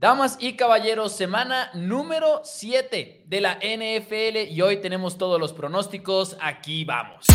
Damas y caballeros, semana número 7 de la NFL y hoy tenemos todos los pronósticos. Aquí vamos.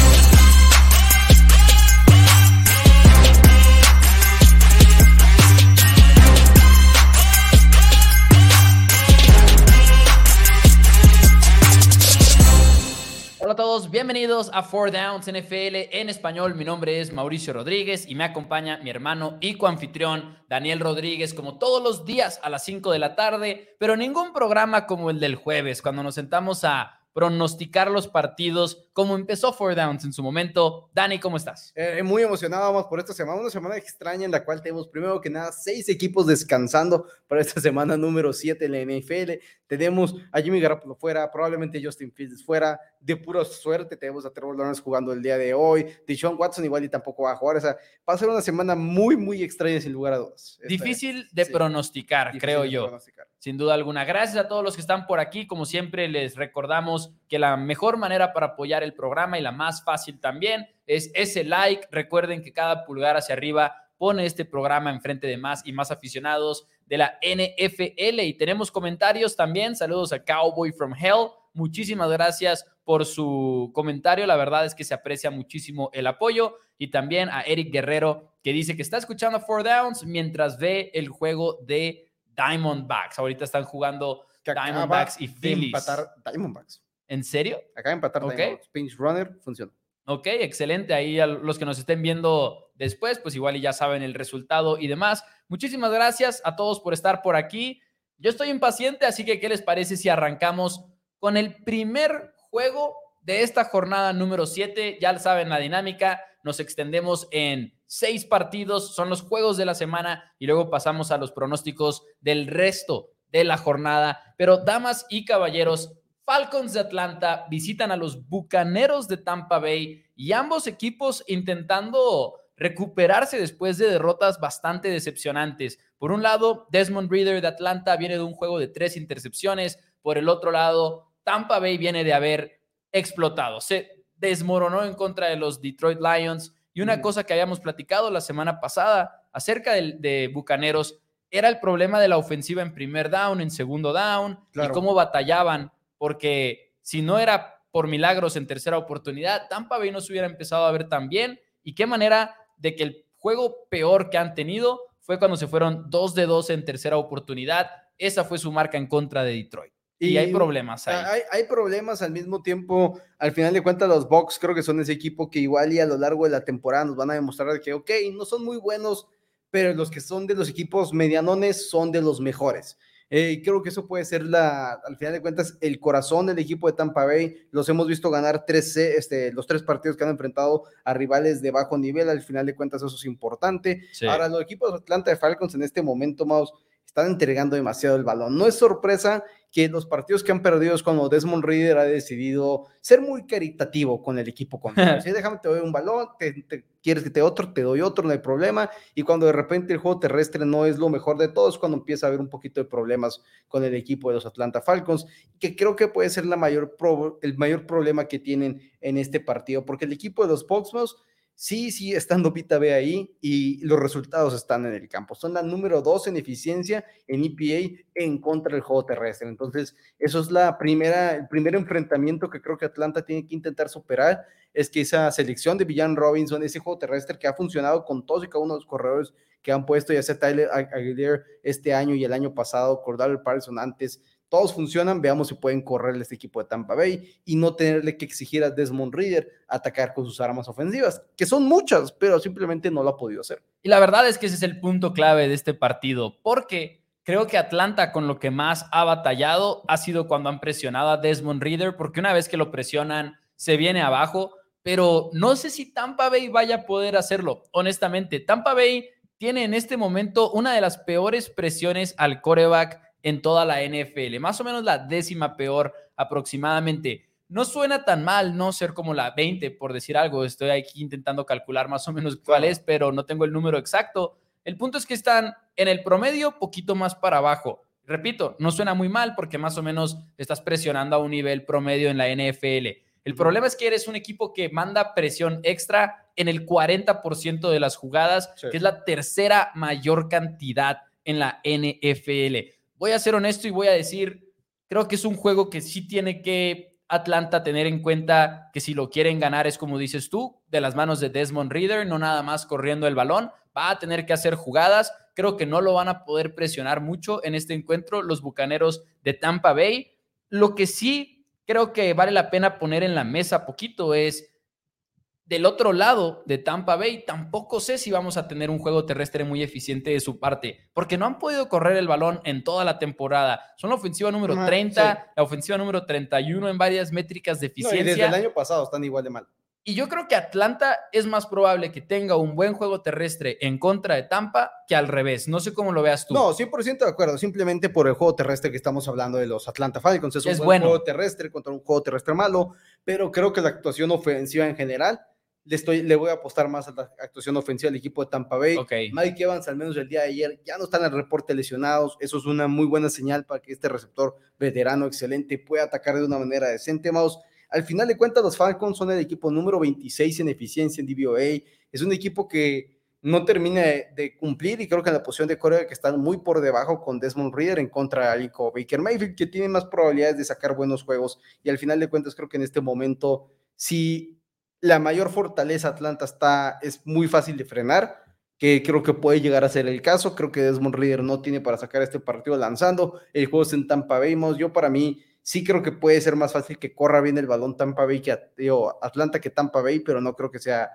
Hola a todos, bienvenidos a Four Downs NFL en español. Mi nombre es Mauricio Rodríguez y me acompaña mi hermano y coanfitrión Daniel Rodríguez, como todos los días a las 5 de la tarde, pero ningún programa como el del jueves, cuando nos sentamos a pronosticar los partidos, como empezó Four Downs en su momento. Dani, ¿cómo estás? Eh, muy emocionado vamos por esta semana, una semana extraña en la cual tenemos primero que nada seis equipos descansando para esta semana número 7 en la NFL. Tenemos a Jimmy Garoppolo fuera, probablemente Justin Fields fuera, de pura suerte tenemos a Trevor Lawrence jugando el día de hoy, Deshaun Watson igual y tampoco va a jugar, o sea, va a ser una semana muy, muy extraña sin lugar a dudas. Difícil de pronosticar, creo yo. Pronosticar. Sin duda alguna. Gracias a todos los que están por aquí. Como siempre, les recordamos que la mejor manera para apoyar el programa y la más fácil también es ese like. Recuerden que cada pulgar hacia arriba pone este programa enfrente de más y más aficionados de la NFL. Y tenemos comentarios también. Saludos a Cowboy from Hell. Muchísimas gracias por su comentario. La verdad es que se aprecia muchísimo el apoyo. Y también a Eric Guerrero, que dice que está escuchando Four Downs mientras ve el juego de Diamondbacks. Ahorita están jugando Diamondbacks y Phillies. empatar Diamondbacks. ¿En serio? Acaba de empatar okay. Pinch Runner, funciona. Ok, excelente. Ahí a los que nos estén viendo después, pues igual y ya saben el resultado y demás. Muchísimas gracias a todos por estar por aquí. Yo estoy impaciente, así que ¿qué les parece si arrancamos con el primer juego de esta jornada número 7? Ya saben la dinámica, nos extendemos en seis partidos, son los juegos de la semana y luego pasamos a los pronósticos del resto de la jornada. Pero damas y caballeros, Falcons de Atlanta visitan a los Bucaneros de Tampa Bay y ambos equipos intentando recuperarse después de derrotas bastante decepcionantes. Por un lado, Desmond Reader de Atlanta viene de un juego de tres intercepciones. Por el otro lado, Tampa Bay viene de haber explotado. Se desmoronó en contra de los Detroit Lions y una cosa que habíamos platicado la semana pasada acerca de, Bucaneros era el problema de la ofensiva en primer down, en segundo down, y cómo batallaban, porque si no era por milagros en tercera oportunidad, Tampa Bay no se hubiera empezado a ver tan bien. Y qué manera de que el juego peor que han tenido fue cuando se fueron dos de dos en tercera oportunidad. Esa fue su marca en contra de Detroit. Y, hay problemas ahí. Hay, problemas al mismo tiempo. Al final de cuentas, los Bucks creo que son ese equipo que igual y a lo largo de la temporada nos van a demostrar que, ok, no son muy buenos, pero los que son de los equipos medianones son de los mejores. Eh, creo que eso puede ser la, al final de cuentas, el corazón del equipo de Tampa Bay. Los hemos visto ganar tres, este, los tres partidos que han enfrentado a rivales de bajo nivel. Al final de cuentas, eso es importante. Ahora, los equipos de Atlanta de Falcons en este momento, Maus, están entregando demasiado el balón. No es sorpresa que los partidos que han perdido es cuando Desmond Reader ha decidido ser muy caritativo con el equipo Si déjame, te doy un balón, te, quieres que te otro, te doy otro, no hay problema. Y cuando de repente el juego terrestre no es lo mejor de todos, cuando empieza a haber un poquito de problemas con el equipo de los Atlanta Falcons, que creo que puede ser la mayor el mayor problema que tienen en este partido, porque el equipo de los Foxmos sí, sí, estando Vita B ahí y los resultados están en el campo. Son la número dos en eficiencia en EPA en contra del juego terrestre. Entonces, eso es la primera, el primer enfrentamiento que creo que Atlanta tiene que intentar superar, es que esa selección de Villan Robinson, ese juego terrestre que ha funcionado con todos y cada uno de los corredores que han puesto, ya sea Tyler Aguilar este año y el año pasado, Cordell Patterson antes, todos funcionan, veamos si pueden correr este equipo de Tampa Bay y no tenerle que exigir a Desmond Reader atacar con sus armas ofensivas, que son muchas, pero simplemente no lo ha podido hacer. Y la verdad es que ese es el punto clave de este partido, porque creo que Atlanta con lo que más ha batallado ha sido cuando han presionado a Desmond Reader, porque una vez que lo presionan, se viene abajo, pero no sé si Tampa Bay vaya a poder hacerlo, honestamente. Tampa Bay tiene en este momento una de las peores presiones al coreback en toda la NFL, más o menos la décima peor aproximadamente. No suena tan mal no ser como la 20, por decir algo. Estoy aquí intentando calcular más o menos cuál es, pero no tengo el número exacto. El punto es que están en el promedio poquito más para abajo. Repito, no suena muy mal porque más o menos estás presionando a un nivel promedio en la NFL. El problema es que eres un equipo que manda presión extra en el 40% de las jugadas, que es la tercera mayor cantidad en la NFL. Voy a ser honesto y voy a decir, creo que es un juego que sí tiene que Atlanta tener en cuenta que si lo quieren ganar es como dices tú, de las manos de Desmond Reader, no nada más corriendo el balón, va a tener que hacer jugadas. Creo que no lo van a poder presionar mucho en este encuentro los Bucaneros de Tampa Bay. Lo que sí creo que vale la pena poner en la mesa poquito es del otro lado de Tampa Bay, tampoco sé si vamos a tener un juego terrestre muy eficiente de su parte, porque no han podido correr el balón en toda la temporada. Son la ofensiva número 30, la ofensiva número 31 en varias métricas de eficiencia. y desde el año pasado están igual de mal. Y yo creo que Atlanta es más probable que tenga un buen juego terrestre en contra de Tampa que al revés. No sé cómo lo veas tú. No, 100% de acuerdo. Simplemente por el juego terrestre que estamos hablando de los Atlanta Falcons. Es un buen juego terrestre contra un juego terrestre malo, pero creo que la actuación ofensiva en general le, estoy, le voy a apostar más a la actuación ofensiva del equipo de Tampa Bay. Mike Evans, al menos el día de ayer, ya no está en el reporte lesionados. Eso es una muy buena señal para que este receptor veterano excelente pueda atacar de una manera decente. Maus, al final de cuentas, los Falcons son el equipo número 26 en eficiencia en DVOA. Es un equipo que no termina de, cumplir y creo que en la posición de Corea que están muy por debajo con Desmond Reader en contra de Alico Baker Mayfield, que tiene más probabilidades de sacar buenos juegos. Y al final de cuentas, creo que en este momento, si la mayor fortaleza Atlanta está, es muy fácil de frenar, que creo que puede llegar a ser el caso. Creo que Desmond Reader no tiene para sacar este partido lanzando. El juego es en Tampa Bay. Yo para mí sí creo que puede ser más fácil que corra bien el balón Tampa Bay que Atlanta que Tampa Bay, pero no creo que sea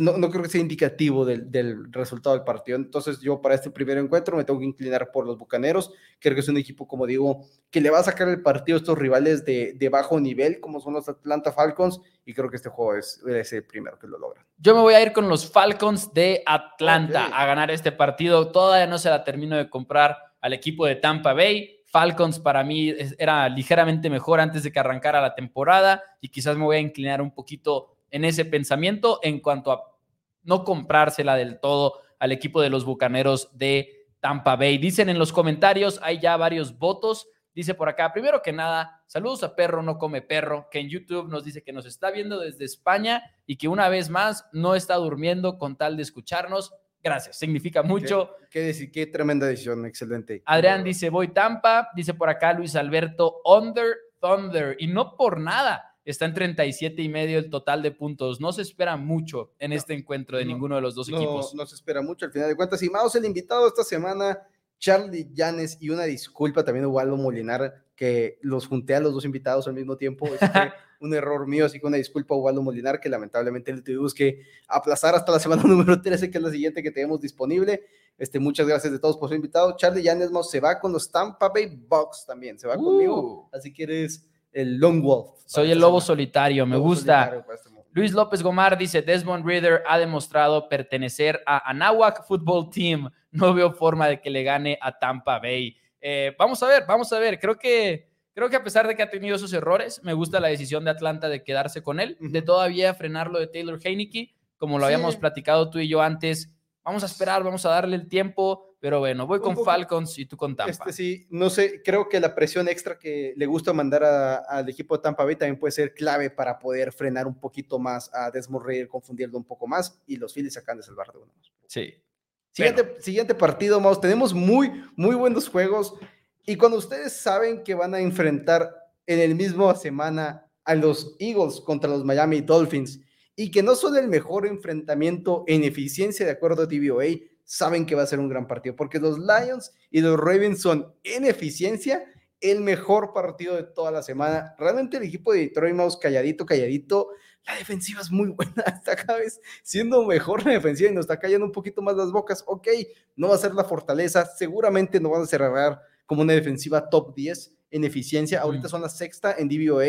no, no, creo que sea indicativo del, del, resultado del partido. Entonces, yo para este primer encuentro me tengo que inclinar por los Bucaneros. Creo que es un equipo, como digo, que le va a sacar el partido a estos rivales de, de bajo nivel, como son los Atlanta Falcons, y creo que este juego es, es, el primero que lo logra. Yo me voy a ir con los Falcons de Atlanta a ganar este partido. Todavía no se la termino de comprar al equipo de Tampa Bay. Falcons para mí era ligeramente mejor antes de que arrancara la temporada y quizás me voy a inclinar un poquito en ese pensamiento en cuanto a no comprársela del todo al equipo de los Bucaneros de Tampa Bay. Dicen en los comentarios, hay ya varios votos. Dice por acá, primero que nada, saludos a Perro No Come Perro, que en YouTube nos dice que nos está viendo desde España y que una vez más no está durmiendo con tal de escucharnos. Gracias, significa mucho. Qué, qué, qué tremenda decisión, excelente. Adrián dice, voy Tampa. Dice por acá Luis Alberto, Under Thunder. Y no por nada está en 37 y medio el total de puntos. No se espera mucho en este encuentro de ninguno de los dos equipos. No se espera mucho al final de cuentas. Y Maus, el invitado esta semana, Charlie Llanes, y una disculpa también a Waldo Molinar, que los junté a los dos invitados al mismo tiempo. Es un error mío, así que una disculpa a Waldo Molinar, que lamentablemente le tuvimos que aplazar hasta la semana número 13, que es la siguiente que tenemos disponible. Este, muchas gracias de todos por su invitado. Charlie Llanes se va con los Tampa Bay Bucks también, se va conmigo. Uh. Así que eres el Long Wolf. Soy el lobo solitario, me gusta. Luis López Gomar dice, Desmond Reader ha demostrado pertenecer a Anahuac Football Team. No veo forma de que le gane a Tampa Bay. Eh, vamos a ver, vamos a ver. Creo que, creo que a pesar de que ha tenido esos errores, me gusta la decisión de Atlanta de quedarse con él, de todavía frenarlo de Taylor Heineke, como lo habíamos platicado tú y yo antes. Vamos a esperar, vamos a darle el tiempo. Pero bueno, voy con Falcons y tú con Tampa. Este sí, no sé, creo que la presión extra que le gusta mandar al equipo de Tampa Bay también puede ser clave para poder frenar un poquito más a Desmond Reader, confundirlo un poco más y los Phillies sacan de salvar de uno. Sí. Siguiente, siguiente partido, Maus. Tenemos muy, muy buenos juegos y cuando ustedes saben que van a enfrentar en el mismo semana a los Eagles contra los Miami Dolphins y que no son el mejor enfrentamiento en eficiencia de acuerdo a TVOA, saben que va a ser un gran partido, porque los Lions y los Ravens son en eficiencia el mejor partido de toda la semana. Realmente el equipo de Detroit Mouse calladito, calladito. La defensiva es muy buena, está cada vez siendo mejor la defensiva y nos está cayendo un poquito más las bocas. Ok, no va a ser la fortaleza, seguramente no van a cerrar como una defensiva top 10 en eficiencia. Ahorita son la sexta en DVOA.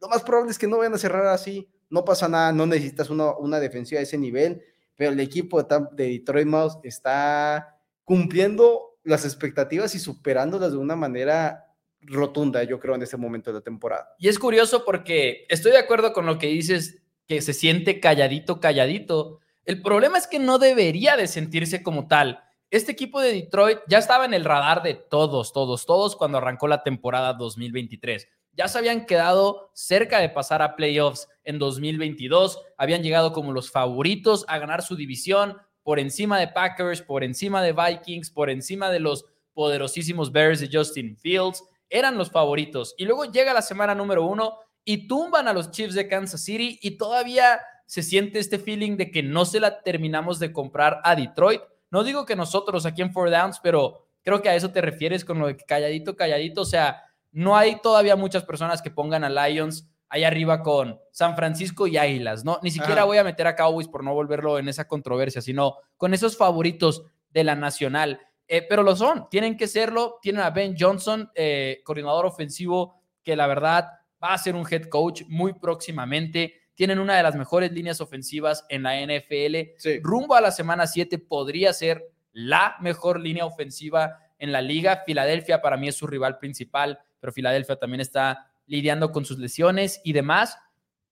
Lo más probable es que no vayan a cerrar así. No pasa nada, no necesitas una, una defensiva de ese nivel pero el equipo de, Detroit Mouse está cumpliendo las expectativas y superándolas de una manera rotunda, yo creo, en este momento de la temporada. Y es curioso porque estoy de acuerdo con lo que dices, que se siente calladito, calladito. El problema es que no debería de sentirse como tal. Este equipo de Detroit ya estaba en el radar de todos, todos, todos cuando arrancó la temporada 2023 ya se habían quedado cerca de pasar a playoffs en 2022, habían llegado como los favoritos a ganar su división, por encima de Packers, por encima de Vikings, por encima de los poderosísimos Bears de Justin Fields. Eran los favoritos. Y luego llega la semana número uno y tumban a los Chiefs de Kansas City y todavía se siente este feeling de que no se la terminamos de comprar a Detroit. No digo que nosotros aquí en Four Downs, pero creo que a eso te refieres con lo de calladito, calladito. O sea, no hay todavía muchas personas que pongan a Lions ahí arriba con San Francisco y Águilas, ¿no? Ni siquiera voy a meter a Cowboys por no volverlo en esa controversia, sino con esos favoritos de la nacional. Eh, pero lo son, tienen que serlo. Tienen a Ben Johnson, eh, coordinador ofensivo, que la verdad va a ser un head coach muy próximamente. Tienen una de las mejores líneas ofensivas en la NFL. Rumbo a la semana 7 podría ser la mejor línea ofensiva en la liga. Filadelfia para mí es su rival principal, pero Filadelfia también está lidiando con sus lesiones y demás.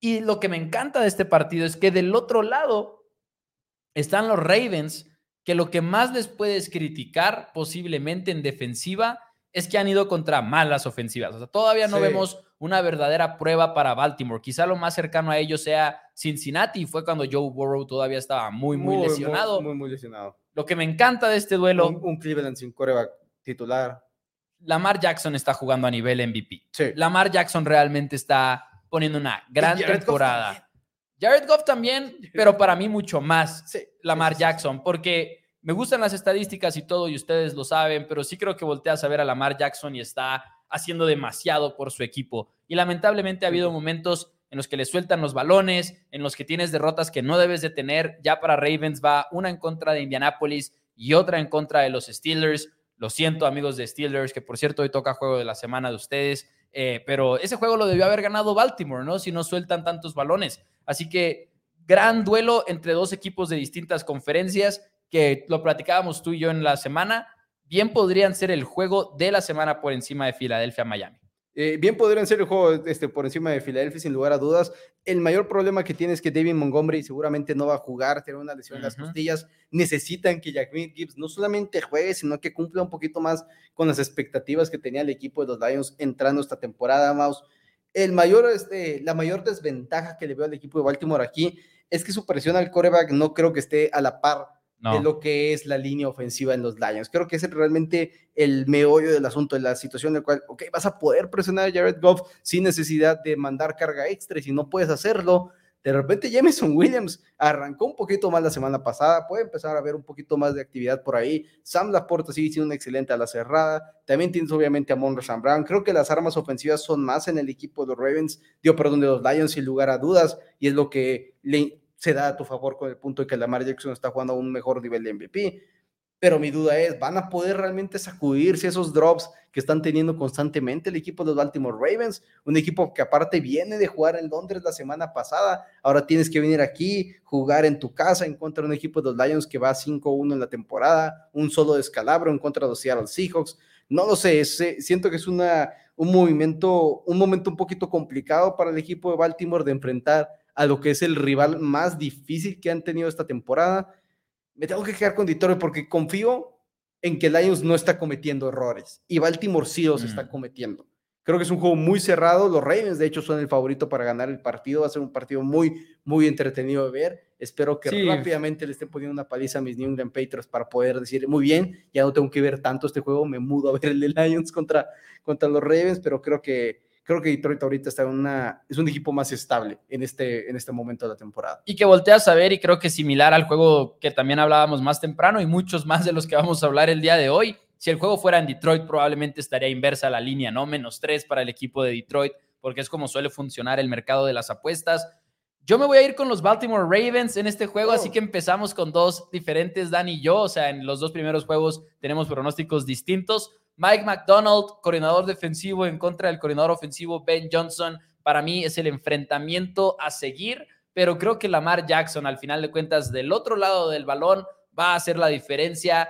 Y lo que me encanta de este partido es que del otro lado están los Ravens, que lo que más les puedes criticar posiblemente en defensiva es que han ido contra malas ofensivas. O sea, todavía no vemos una verdadera prueba para Baltimore. Quizá lo más cercano a ellos sea Cincinnati, fue cuando Joe Burrow todavía estaba muy, muy, lesionado. Muy, muy, lesionado. Lo que me encanta de este duelo. Un, Cleveland sin coreback titular. Lamar Jackson está jugando a nivel MVP. Lamar Jackson realmente está poniendo una gran temporada. Jared Goff también, pero para mí mucho más Lamar Jackson, porque me gustan las estadísticas y todo, y ustedes lo saben, pero sí creo que volteas a ver a Lamar Jackson y está haciendo demasiado por su equipo. Y lamentablemente ha habido momentos en los que le sueltan los balones, en los que tienes derrotas que no debes de tener. Ya para Ravens va una en contra de Indianapolis y otra en contra de los Steelers. Lo siento, amigos de Steelers, que por cierto hoy toca juego de la semana de ustedes, eh, pero ese juego lo debió haber ganado Baltimore, ¿no? Si no sueltan tantos balones. Así que gran duelo entre dos equipos de distintas conferencias que lo platicábamos tú y yo en la semana, bien podrían ser el juego de la semana por encima de Filadelfia-Miami. Eh, bien podrían ser el juego este, por encima de Filadelfia, sin lugar a dudas. El mayor problema que tiene es que David Montgomery seguramente no va a jugar, tiene una lesión en las costillas. Necesitan que Jack Gibbs no solamente juegue, sino que cumpla un poquito más con las expectativas que tenía el equipo de los Lions entrando esta temporada, Mouse. El mayor, este, la mayor desventaja que le veo al equipo de Baltimore aquí es que su presión al coreback no creo que esté a la par de lo que es la línea ofensiva en los Lions. Creo que es realmente el meollo del asunto, de la situación en la cual, ok, vas a poder presionar a Jared Goff sin necesidad de mandar carga extra y si no puedes hacerlo, de repente Jameson Williams arrancó un poquito más la semana pasada, puede empezar a ver un poquito más de actividad por ahí. Sam Laporta sigue siendo una excelente a la cerrada. También tienes obviamente a Monroe Sam Brown. Creo que las armas ofensivas son más en el equipo de los Ravens, dio perdón, de los Lions sin lugar a dudas, y es lo que le, se da a tu favor con el punto de que Lamar Jackson está jugando a un mejor nivel de MVP. Pero mi duda es, ¿van a poder realmente sacudirse esos drops que están teniendo constantemente el equipo de los Baltimore Ravens? Un equipo que aparte viene de jugar en Londres la semana pasada, ahora tienes que venir aquí, jugar en tu casa en contra un equipo de los Lions que va 5-1 en la temporada, un solo descalabro en contra de los Seattle Seahawks. No lo sé, siento que es una, un movimiento, un momento un poquito complicado para el equipo de Baltimore de enfrentar a lo que es el rival más difícil que han tenido esta temporada. Me tengo que quedar con Detroit porque confío en que Lions no está cometiendo errores y Baltimore sí los está mm. cometiendo. Creo que es un juego muy cerrado. Los Ravens, de hecho, son el favorito para ganar el partido. Va a ser un partido muy, muy entretenido de ver. Espero que rápidamente le estén poniendo una paliza a mis New England Patriots para poder decir, muy bien, ya no tengo que ver tanto este juego, me mudo a ver el de Lions contra, contra los Ravens, pero creo que creo que Detroit ahorita está en una, es un equipo más estable en este, en este momento de la temporada. Y que volteas a ver, y creo que similar al juego que también hablábamos más temprano y muchos más de los que vamos a hablar el día de hoy. Si el juego fuera en Detroit, probablemente estaría inversa la línea, ¿no? Menos tres para el equipo de Detroit, porque es como suele funcionar el mercado de las apuestas. Yo me voy a ir con los Baltimore Ravens en este juego, así oh. que empezamos con dos diferentes, Dan y yo. O sea, en los dos primeros juegos tenemos pronósticos distintos. Mike McDonald, coordinador defensivo en contra del coordinador ofensivo Ben Johnson, para mí es el enfrentamiento a seguir, pero creo que Lamar Jackson, al final de cuentas, del otro lado del balón, va a hacer la diferencia.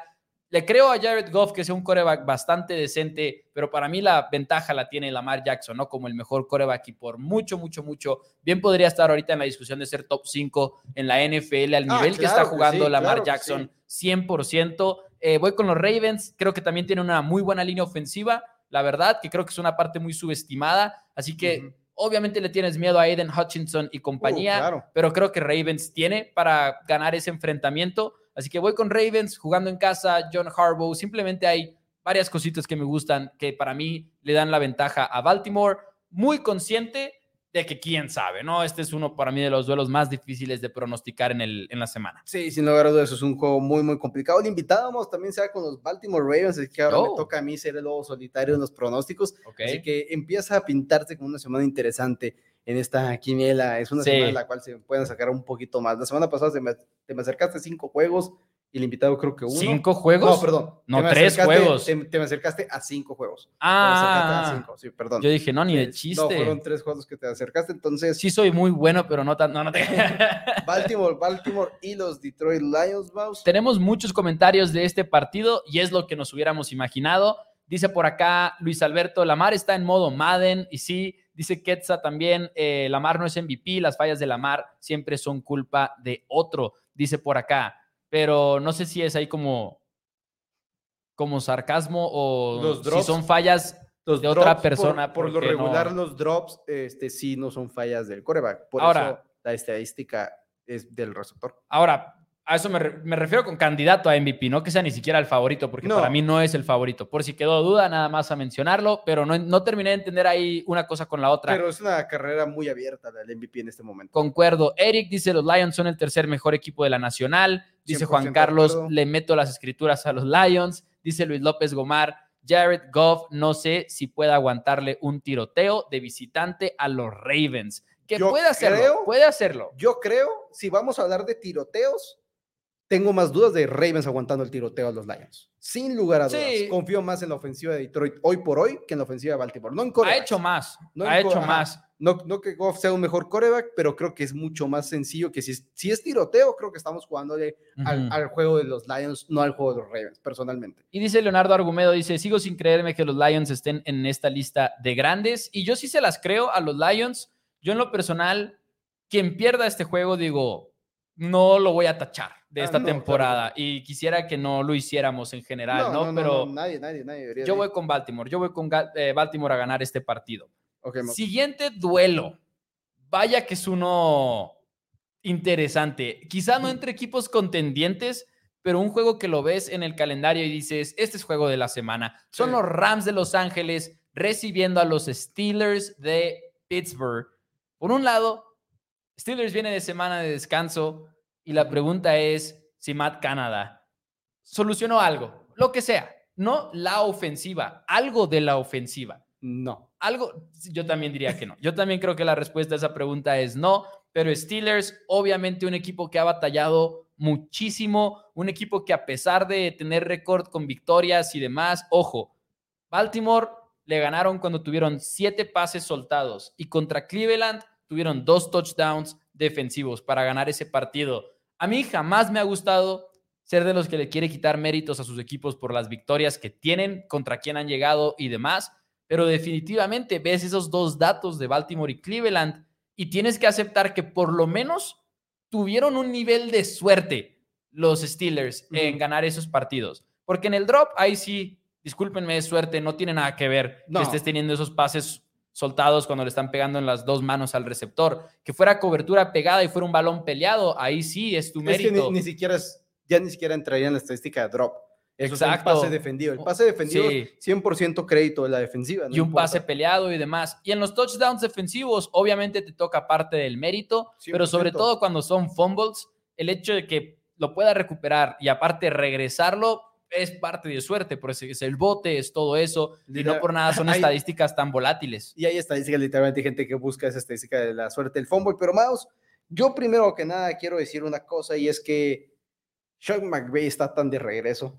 Le creo a Jared Goff que sea un coreback bastante decente, pero para mí la ventaja la tiene Lamar Jackson, ¿no? Como el mejor coreback y por mucho, mucho, mucho. Bien podría estar ahorita en la discusión de ser top 5 en la NFL al ah, nivel que está jugando Lamar Jackson, 100%. Eh, voy con los Ravens, creo que también tiene una muy buena línea ofensiva, la verdad, que creo que es una parte muy subestimada, así que obviamente le tienes miedo a Aiden Hutchinson y compañía, uh, pero creo que Ravens tiene para ganar ese enfrentamiento. Así que voy con Ravens jugando en casa, John Harbaugh. Simplemente hay varias cositas que me gustan que para mí le dan la ventaja a Baltimore. Muy consciente de que quién sabe, ¿no? Este es uno para mí de los duelos más difíciles de pronosticar en, el, en la semana. Sí, sin lugar a dudas, es un juego muy, muy complicado. Le invitábamos también sea con los Baltimore Ravens, es que ahora me Oh. toca a mí ser el lobo solitario en los pronósticos. Ok. Así que empieza a pintarse como una semana interesante en esta quiniela. Es una Sí. semana en la cual se pueden sacar un poquito más. La semana pasada se me- te me acercaste cinco juegos y el invitado creo que uno. ¿Cinco juegos? No, perdón. No, tres juegos. Te, te me acercaste a cinco juegos. Acercaste a Ah, cinco, sí, perdón. yo dije, no, ni de Eh, chiste. No, fueron tres juegos que te acercaste. Entonces, Sí soy muy bueno, pero no tan... No, no te... Baltimore, Baltimore y los Detroit Lions, Mouse. Tenemos muchos comentarios de este partido y es lo que nos hubiéramos imaginado. Dice por acá Luis Alberto, Lamar está en modo Madden y sí, dice Ketza también, eh, Lamar no es MVP, las fallas de Lamar siempre son culpa de otro, dice por acá, pero no sé si es ahí como, como sarcasmo o Los si son fallas Los de otra drops, por- persona, Por, lo no- regular, los drops este, sí no son fallas del coreback. Por Ahora- eso la estadística es del receptor. Ahora, a eso me, re- me refiero con candidato a MVP, no que sea ni siquiera el favorito, porque No. para mí no es el favorito. Por si quedó duda, nada más a mencionarlo, pero no, no terminé de entender ahí una cosa con la otra. Pero es una carrera muy abierta del MVP en este momento. Concuerdo. Eric dice, los Lions son el tercer mejor equipo de la Nacional. Dice 100% Juan Carlos, acuerdo. le meto las escrituras a los Lions. Dice Luis López Gomar, Jared Goff, no sé si puede aguantarle un tiroteo de visitante a los Ravens. Que Yo puede hacerlo, creo- puede hacerlo. Yo creo, si vamos a hablar de tiroteos, tengo más dudas de Ravens aguantando el tiroteo a los Lions. Sin lugar a dudas. Sí. Confío más en la ofensiva de Detroit hoy por hoy que en la ofensiva de Baltimore. No en Ha hecho más, No ha hecho más. No, no que Goff sea un mejor coreback, pero creo que es mucho más sencillo que si, es- si es tiroteo, creo que estamos jugándole al, al juego de los Lions, no al juego de los Ravens, personalmente. Y dice Leonardo Argumedo, dice, sigo sin creerme que los Lions estén en esta lista de grandes. Y yo sí se las creo a los Lions. Yo en lo personal, quien pierda este juego, digo, no lo voy a tachar de Ah, esta no, claro temporada. que Y quisiera que no lo hiciéramos en general, ¿no? Pero nadie, nadie, nadie debería yo de- voy con Baltimore. Yo voy con eh, Baltimore a ganar este partido. Ok, mo- Siguiente duelo. Vaya que es uno interesante. Quizá no entre equipos contendientes, pero un juego que lo ves en el calendario y dices, este es juego de la semana. Son Sí. los Rams de Los Ángeles recibiendo a los Steelers de Pittsburgh. Por un lado, Steelers viene de semana de descanso y la pregunta es si Matt Canada solucionó algo, lo que sea, no la ofensiva, algo de la ofensiva no. algo, yo también diría que no. Yo también creo que la respuesta a esa pregunta es no, pero Steelers, obviamente un equipo que ha batallado muchísimo, un equipo que a pesar de tener récord con victorias y demás, ojo, Baltimore le ganaron cuando tuvieron siete pases soltados y contra Cleveland tuvieron dos touchdowns defensivos para ganar ese partido. A mí jamás me ha gustado ser de los que le quiere quitar méritos a sus equipos por las victorias que tienen, contra quién han llegado y demás pero definitivamente ves esos dos datos de Baltimore y Cleveland y tienes que aceptar que por lo menos tuvieron un nivel de suerte los Steelers en ganar esos partidos. Porque en el drop, ahí sí, discúlpenme, es suerte, no tiene nada que ver No. que estés teniendo esos pases soltados cuando le están pegando en las dos manos al receptor. Que fuera cobertura pegada y fuera un balón peleado, ahí sí es tu Es que mérito. ni, ni siquiera es, ya ni siquiera entraría en la estadística de drop. Eso es Exacto. un pase defendido. El pase defendido, Sí. 100% crédito de la defensiva. no y un importa. pase peleado y demás. Y en los touchdowns defensivos, obviamente te toca parte del mérito, pero sobre 100%. todo cuando son fumbles, el hecho de que lo pueda recuperar y aparte regresarlo es parte de suerte, por eso es el bote, es todo eso, y no por nada son hay- estadísticas tan volátiles. Y hay estadísticas, literalmente, hay gente que busca esa estadística de la suerte del fumble. Pero, Mouse, yo primero que nada quiero decir una cosa y es que Sean McVay está tan de regreso.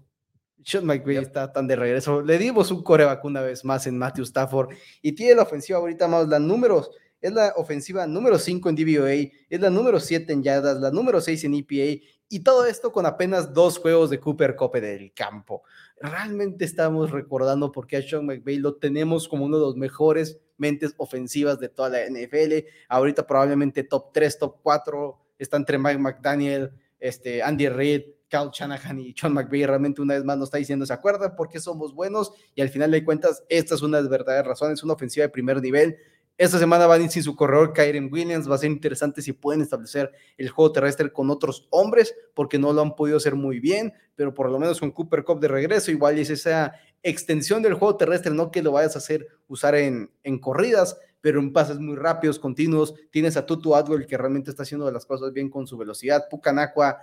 Sean McVay Yep. está tan de regreso. Le dimos un coreback una vez más en Matthew Stafford y tiene la ofensiva ahorita más la números. Es la ofensiva número 5 en DVOA, es la número 7 en yardas, la número 6 en EPA y todo esto con apenas dos juegos de Cooper Cup del campo. Realmente estamos recordando por qué a Sean McVay lo tenemos como uno de los mejores mentes ofensivas de toda la NFL. Ahorita probablemente top 3, top 4 está entre Mike McDaniel, este, Andy Reid, Kyle Shanahan y Sean McVay. Realmente una vez más nos está diciendo, ¿se acuerdan por qué somos buenos? Y al final de cuentas, esta es una de las verdaderas razones, una ofensiva de primer nivel Esta semana van sin su corredor Kyren Williams. Va a ser interesante si pueden establecer el juego terrestre con otros hombres, porque no lo han podido hacer muy bien, pero por lo menos con Cooper Cup de regreso, igual es esa extensión del juego terrestre, no que lo vayas a hacer usar en, en corridas, pero en pases muy rápidos, continuos. Tienes a Tutu Atwell que realmente está haciendo las cosas bien con su velocidad. Pucanacua,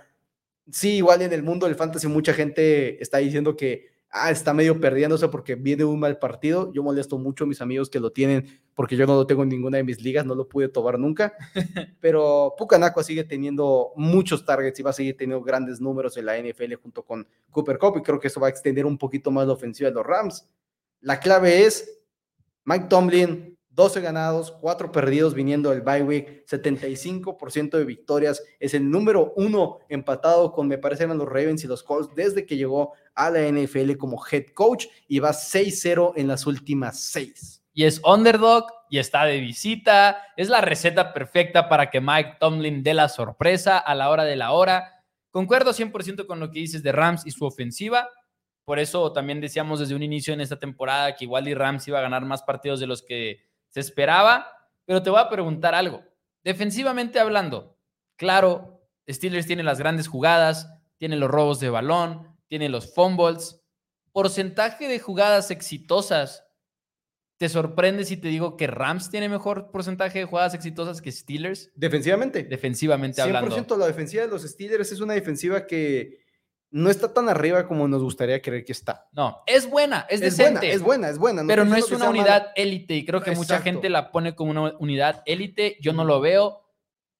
sí, igual en el mundo del fantasy mucha gente está diciendo que ah, está medio perdiéndose porque viene un mal partido. Yo molesto mucho a mis amigos que lo tienen porque yo no lo tengo en ninguna de mis ligas, no lo pude tomar nunca. Pero Pucanacua sigue teniendo muchos targets y va a seguir teniendo grandes números en la NFL junto con Cooper Cup y creo que eso va a extender un poquito más la ofensiva de los Rams. La clave es Mike Tomlin, 12 ganados, 4 perdidos viniendo del bye week, 75% de victorias, es el número uno empatado con, me parece, eran los Ravens y los Colts desde que llegó a la NFL como head coach y va 6-0 en las últimas 6. Y es underdog y está de visita. Es la receta perfecta para que Mike Tomlin dé la sorpresa a la hora de la hora. Concuerdo 100% con lo que dices de Rams y su ofensiva. Por eso también decíamos desde un inicio en esta temporada que igual y Rams iba a ganar más partidos de los que se esperaba, pero te voy a preguntar algo. Defensivamente hablando, claro, Steelers tiene las grandes jugadas, tiene los robos de balón, tiene los fumbles. Porcentaje de jugadas exitosas. ¿Te sorprende si te digo que Rams tiene mejor porcentaje de jugadas exitosas que Steelers? Defensivamente. Defensivamente hablando. 100% la defensiva de los Steelers es una defensiva que no está tan arriba como nos gustaría creer que está. No, es buena, es, Es decente. buena, es buena, es buena. pero no es una unidad élite y creo que mucha gente la pone como una unidad élite. Yo no lo veo.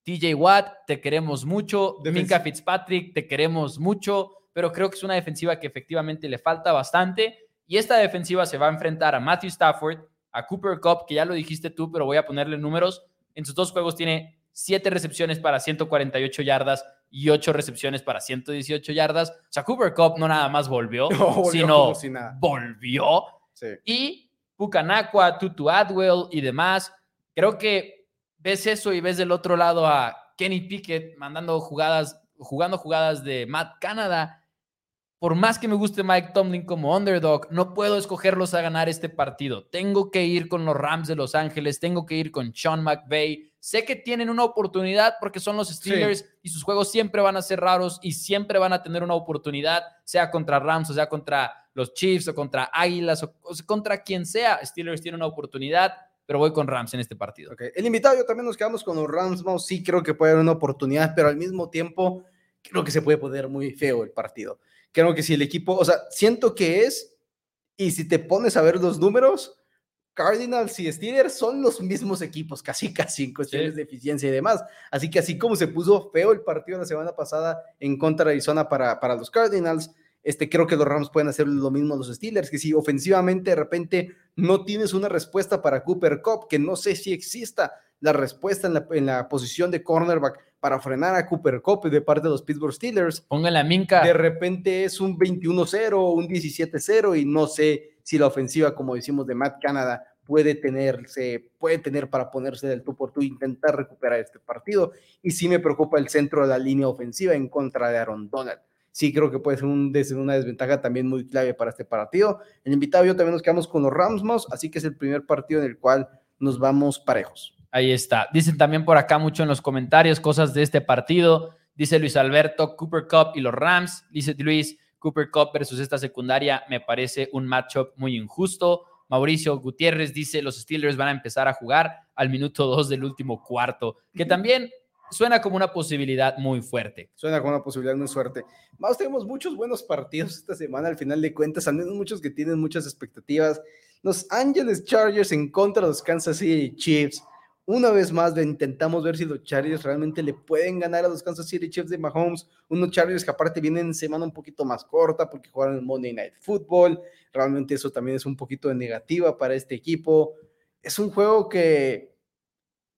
TJ Watt, te queremos mucho. Minka Fitzpatrick, te queremos mucho. Pero creo que es una defensiva que efectivamente le falta bastante. Y esta defensiva se va a enfrentar a Matthew Stafford, a Cooper Cup, que ya lo dijiste tú, pero voy a ponerle números. En sus dos juegos tiene siete recepciones para 148 yardas y ocho recepciones para 118 yardas. O sea, Cooper Cup no nada más volvió, No, volvió sino si volvió Sí. y Pucanacua, Tutu Adwell y demás. Creo que ves eso y ves del otro lado a Kenny Pickett mandando jugadas, jugando jugadas de Matt Canada. Por más que me guste Mike Tomlin como underdog, no puedo escogerlos a ganar este partido. Tengo que ir con los Rams de Los Ángeles, tengo que ir con Sean McVay. Sé que tienen una oportunidad porque son los Steelers y sus juegos siempre van a ser raros y siempre van a tener una oportunidad, sea contra Rams o sea contra los Chiefs o contra Águilas o, o sea, contra quien sea. Steelers tiene una oportunidad, pero voy con Rams en este partido. El invitado, yo también nos quedamos con los Rams. Sí, creo que puede haber una oportunidad, pero al mismo tiempo creo que se puede poner muy feo el partido. Creo que si el equipo, o sea, siento que es, y si te pones a ver los números, Cardinals y Steelers son los mismos equipos, casi casi en cuestiones Sí. de eficiencia y demás. Así que así como se puso feo el partido la semana pasada en contra de Arizona para, para los Cardinals, este, creo que los Rams pueden hacer lo mismo a los Steelers, que si ofensivamente de repente no tienes una respuesta para Cooper Cup, que no sé si exista la respuesta en la, en la posición de cornerback para frenar a Cooper Cup de parte de los Pittsburgh Steelers, Pónganle a Minka. de repente es un 21-0, un 17-0 y no sé si la ofensiva, como decimos, de Matt Canada puede tenerse, puede tener para ponerse del tú por tú e intentar recuperar este partido. Y sí me preocupa el centro de la línea ofensiva en contra de Aaron Donald. Sí creo que puede ser un una desventaja también muy clave para este partido. El invitado y yo también nos quedamos con los Rams, así que es el primer partido en el cual nos vamos parejos. Ahí está. Dicen también por acá mucho en los comentarios cosas de este partido. Dice Luis Alberto, Cooper Cup y los Rams. Dice Luis, Cooper Cup versus esta secundaria me parece un matchup muy injusto. Mauricio Gutiérrez dice, los Steelers van a empezar a jugar al minuto 2 del último cuarto, que también suena como una posibilidad muy fuerte. Suena con una posibilidad muy suerte. Más tenemos muchos buenos partidos esta semana, al final de cuentas, al menos muchos que tienen muchas expectativas. Los Angeles Chargers en contra de los Kansas City Chiefs. Una vez más intentamos ver si los Chargers realmente le pueden ganar a los Kansas City Chiefs de Mahomes. Unos Chargers que aparte vienen en semana un poquito más corta porque jugaron el Monday Night Football. Realmente eso también es un poquito de negativa para este equipo. Es un juego que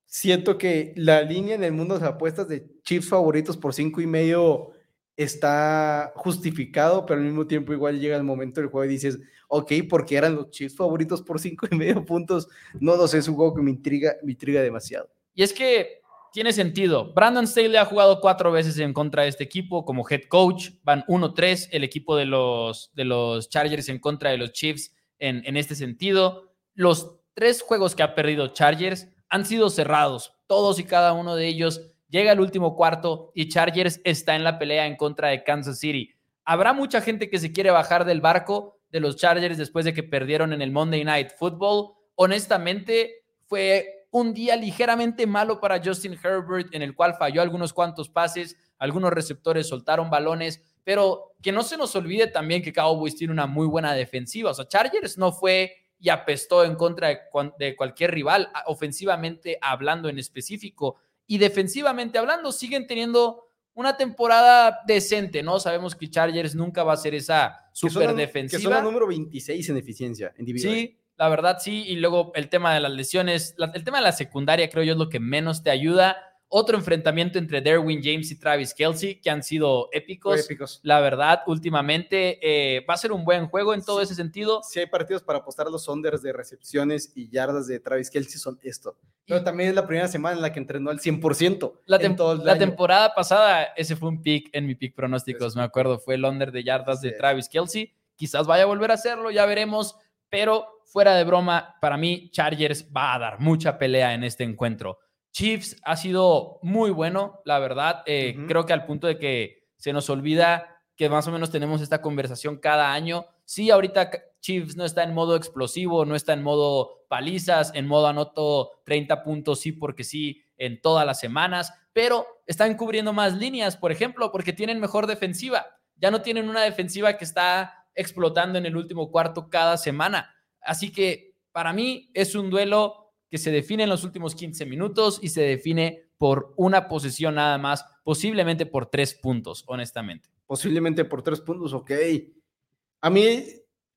siento que la línea en el mundo de las apuestas de Chiefs favoritos por cinco y medio está justificado, pero al mismo tiempo igual llega el momento del juego y dices, ok, porque eran los Chiefs favoritos por cinco y medio puntos, no lo sé, es un juego que me intriga, me intriga demasiado. Y es que tiene sentido. Brandon Staley ha jugado cuatro veces en contra de este equipo como head coach. Van 1-3 el equipo de los, de los Chargers en contra de los Chiefs en, en este sentido. Los tres juegos que ha perdido Chargers han sido cerrados, todos y cada uno de ellos. Llega el último cuarto y Chargers está en la pelea en contra de Kansas City. Habrá mucha gente que se quiere bajar del barco de los Chargers después de que perdieron en el Monday Night Football. Honestamente, fue un día ligeramente malo para Justin Herbert en el cual falló algunos cuantos pases, algunos receptores soltaron balones, pero que no se nos olvide también que Cowboys tiene una muy buena defensiva. O sea, Chargers no fue y apestó en contra de, cualquier rival, ofensivamente hablando en específico. Y defensivamente hablando, siguen teniendo una temporada decente, ¿no? Sabemos que Chargers nunca va a ser esa super defensiva. Que son el número 26 en eficiencia individual. Sí, la verdad sí. Y luego el tema de las lesiones, el tema de la secundaria creo yo es lo que menos te ayuda otro enfrentamiento entre Derwin James y Travis Kelsey, que han sido épicos. La verdad, últimamente eh, va a ser un buen juego en todo ese sentido. Si hay partidos para apostar los unders de recepciones y yardas de Travis Kelsey, son esto. Pero también es la primera semana en la que entrenó al 100%. La, la temporada pasada, ese fue un pick en mi pick pronósticos, me acuerdo. Fue el under de yardas de Travis Kelsey. Quizás vaya a volver a hacerlo, ya veremos. Pero fuera de broma, para mí, Chargers va a dar mucha pelea en este encuentro. Chiefs ha sido muy bueno, la verdad. Eh, creo que al punto de que se nos olvida que más o menos tenemos esta conversación cada año. Sí, ahorita Chiefs no está en modo explosivo, no está en modo palizas, en modo anoto 30 puntos, sí, porque sí, en todas las semanas, pero están cubriendo más líneas, por ejemplo, porque tienen mejor defensiva. Ya no tienen una defensiva que está explotando en el último cuarto cada semana. Así que para mí es un duelo que se define en los últimos 15 minutos y se define por una posesión nada más, posiblemente por tres puntos, honestamente. Posiblemente por tres puntos, ok. A mí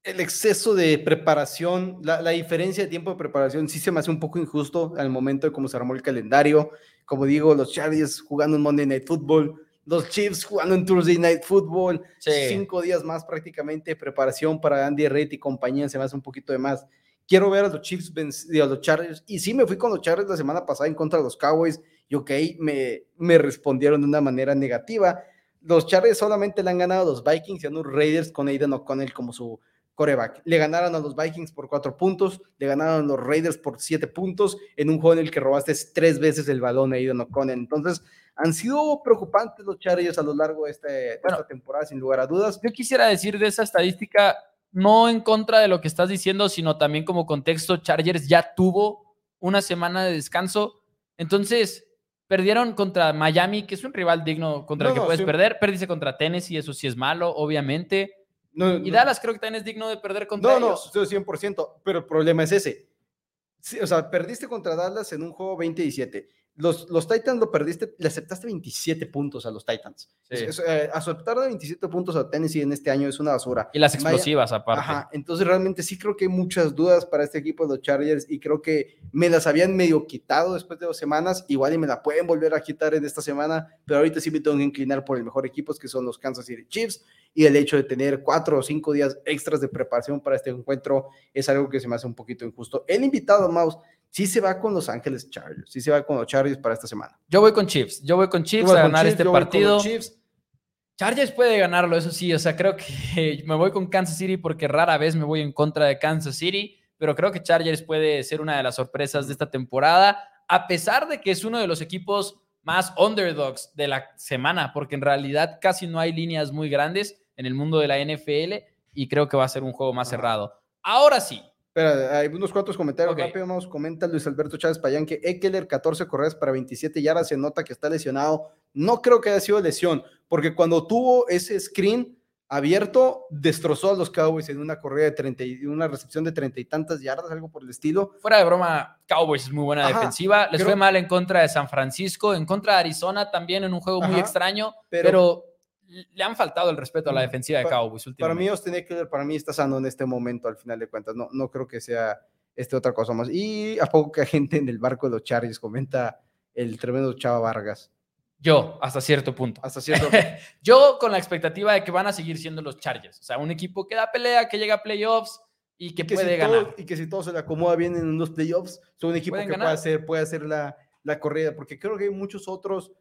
el exceso de preparación, la, diferencia de tiempo de preparación sí se me hace un poco injusto al momento de cómo se armó el calendario. Como digo, los Chargers jugando en Monday Night Football, los Chiefs jugando en Thursday Night Football, cinco días más prácticamente de preparación para Andy Reid y compañía, se me hace un poquito de más quiero ver a los Chiefs, a los Chargers. Y sí, me fui con los Chargers la semana pasada en contra de los Cowboys. Y ok, me, me respondieron de una manera negativa. Los Chargers solamente le han ganado a los Vikings y a los Raiders con Aiden O'Connell como su coreback. Le ganaron a los Vikings por cuatro puntos, le ganaron a los Raiders por siete puntos en un juego en el que robaste tres veces el balón a Aiden O'Connell. Entonces, han sido preocupantes los Chargers a lo largo de, este, de esta temporada, sin lugar a dudas. Yo quisiera decir de esa estadística, no en contra de lo que estás diciendo, sino también como contexto, Chargers ya tuvo una semana de descanso. Entonces, perdieron contra Miami, que es un rival digno contra el que puedes perder. Perdiste contra Tennessee, eso sí es malo, obviamente. y Dallas creo que también es digno de perder contra ellos. No, no, 100%, pero el problema es ese. o sea, perdiste contra Dallas en un juego 2017 los, los Titans lo perdiste, le aceptaste 27 puntos a los Titans. Eh, aceptar de 27 puntos a Tennessee en este año es una basura. Y las explosivas aparte. Ajá, entonces realmente sí creo que hay muchas dudas para este equipo de los Chargers y creo que me las habían medio quitado después de dos semanas, igual y me la pueden volver a quitar en esta semana, pero ahorita sí me tengo que inclinar por el mejor equipo que son los Kansas City Chiefs y el hecho de tener cuatro o cinco días extras de preparación para este encuentro es algo que se me hace un poquito injusto. El invitado, Mouse, sí se va con Los Ángeles Chargers, sí se va con los Chargers para esta semana. Yo voy con Chiefs, yo voy con Chiefs a ganar este partido. Chargers puede ganarlo, eso sí, o sea, creo que me voy con Kansas City porque rara vez me voy en contra de Kansas City, pero creo que Chargers puede ser una de las sorpresas de esta temporada, a pesar de que es uno de los equipos más underdogs de la semana, porque en realidad casi no hay líneas muy grandes en el mundo de la NFL y creo que va a ser un juego más cerrado. Ahora sí, Espera, hay unos cuantos comentarios rápido. Vamos, comenta Luis Alberto Chávez Payán que Ekeler, 14 correas para 27 yardas, se nota que está lesionado. No creo que haya sido lesión, porque cuando tuvo ese screen abierto, destrozó a los Cowboys en una correa de 30 y una recepción de treinta y tantas yardas, algo por el estilo. Fuera de broma, Cowboys es muy buena defensiva. Les fue mal en contra de San Francisco, en contra de Arizona también en un juego muy extraño, pero le han faltado el respeto a la defensiva de Cowboys Para mí, que para mí está sano en este momento, al final de cuentas. No, no creo que sea este otra cosa más. Y a poco que gente en el barco de los Chargers comenta el tremendo Chava Vargas. Yo, hasta cierto punto. Hasta cierto Yo con la expectativa de que van a seguir siendo los Chargers. O sea, un equipo que da pelea, que llega a playoffs y que, puede ganar. y que si todo se le acomoda bien en los playoffs, son un equipo que puede hacer, puede hacer la, la corrida. Porque creo que hay muchos otros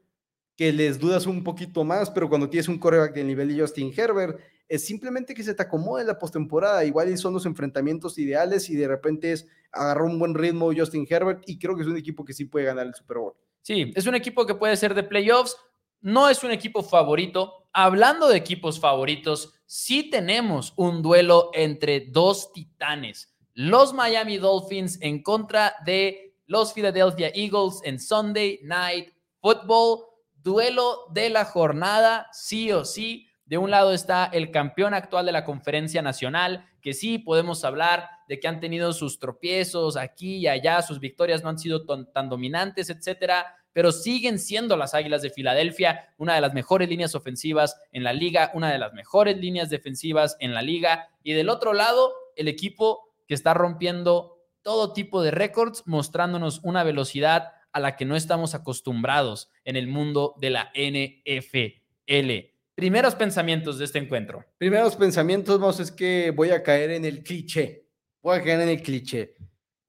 que les dudas un poquito más, pero cuando tienes un coreback del nivel de Justin Herbert, es simplemente que se te acomode la postemporada. Igual son los enfrentamientos ideales y de repente es agarrar un buen ritmo Justin Herbert y creo que es un equipo que sí puede ganar el Super Bowl. Sí, es un equipo que puede ser de playoffs, no es un equipo favorito. Hablando de equipos favoritos, sí tenemos un duelo entre dos titanes. Los Miami Dolphins en contra de los Philadelphia Eagles en Sunday Night Football. Duelo de la jornada, sí o sí. De un lado está el campeón actual de la conferencia nacional, que sí podemos hablar de que han tenido sus tropiezos aquí y allá, sus victorias no han sido tan, dominantes, etcétera, pero siguen siendo las Águilas de Filadelfia una de las mejores líneas ofensivas en la liga, una de las mejores líneas defensivas en la liga. Y del otro lado, el equipo que está rompiendo todo tipo de récords, mostrándonos una velocidad a la que no estamos acostumbrados en el mundo de la NFL. Primeros pensamientos de este encuentro. Primeros pensamientos, vamos, es que voy a caer en el cliché. Voy a caer en el cliché.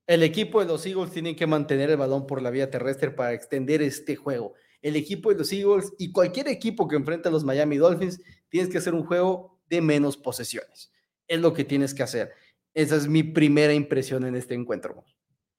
El equipo de los Eagles tiene que mantener el balón por la vía terrestre para extender este juego. El equipo de los Eagles y cualquier equipo que enfrenta a los Miami Dolphins, tienes que hacer un juego de menos posesiones. Es lo que tienes que hacer. Esa es mi primera impresión en este encuentro.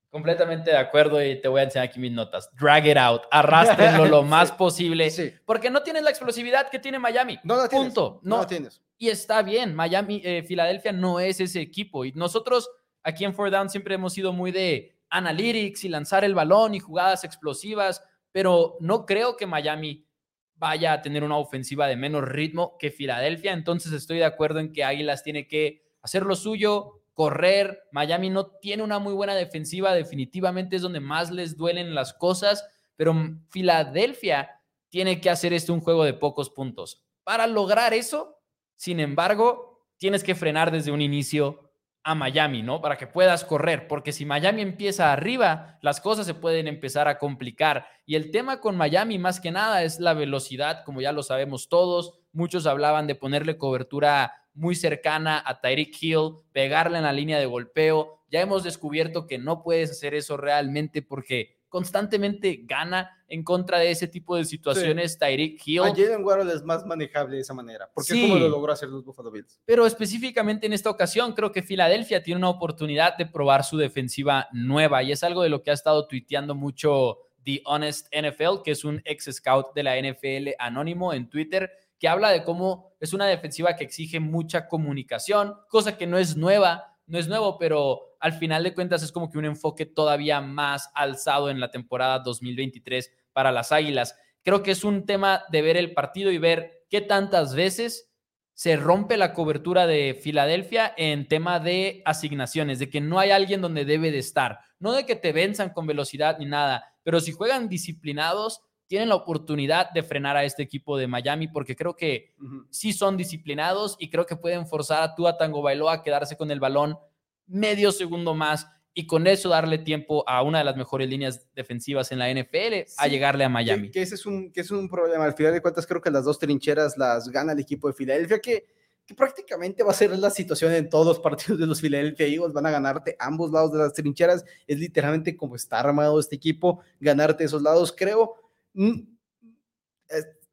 Completamente de acuerdo y te voy a enseñar aquí mis notas. Drag it out, arrastrenlo lo más posible, porque no tienes la explosividad que tiene Miami. No la tienes. Punto. No, la tienes. Y está bien, Miami, eh, Filadelfia no es ese equipo. Y nosotros aquí en Four Down siempre hemos sido muy de analytics y lanzar el balón y jugadas explosivas, pero no creo que Miami vaya a tener una ofensiva de menos ritmo que Filadelfia. Entonces estoy de acuerdo en que Águilas tiene que hacer lo suyo, correr. Miami no tiene una muy buena defensiva, definitivamente es donde más les duelen las cosas, pero Filadelfia tiene que hacer este un juego de pocos puntos. Para lograr eso, sin embargo, tienes que frenar desde un inicio a Miami, ¿no? Para que puedas correr, porque si Miami empieza arriba, las cosas se pueden empezar a complicar. Y el tema con Miami, más que nada, es la velocidad, como ya lo sabemos todos. Muchos hablaban de ponerle cobertura muy cercana a Tyreek Hill, pegarle en la línea de golpeo. Ya hemos descubierto que no puedes hacer eso realmente porque constantemente gana en contra de ese tipo de situaciones Tyreek Hill. A Jalen Waddle es más manejable de esa manera, porque es como lo logró hacer los Buffalo Bills. Pero específicamente en esta ocasión, creo que Filadelfia tiene una oportunidad de probar su defensiva nueva y es algo de lo que ha estado tuiteando mucho The Honest NFL, que es un ex scout de la NFL anónimo en Twitter que habla de cómo es una defensiva que exige mucha comunicación, cosa que no es nueva, no es nuevo, pero al final de cuentas es como que un enfoque todavía más alzado en la temporada 2023 para las Águilas. Creo que es un tema de ver el partido y ver qué tantas veces se rompe la cobertura de Filadelfia en tema de asignaciones, de que no hay alguien donde debe de estar, no de que te venzan con velocidad ni nada, pero si juegan disciplinados, tienen la oportunidad de frenar a este equipo de Miami porque creo que sí son disciplinados y creo que pueden forzar a Tua Tango Bailoa a quedarse con el balón medio segundo más y con eso darle tiempo a una de las mejores líneas defensivas en la NFL a llegarle a Miami. Que, ese es un, que es un problema. Al final de cuentas, creo que las dos trincheras las gana el equipo de Filadelfia, que, que prácticamente va a ser la situación en todos los partidos de los Philadelphia Eagles. Van a ganarte ambos lados de las trincheras. Es literalmente como está armado este equipo, ganarte esos lados. Creo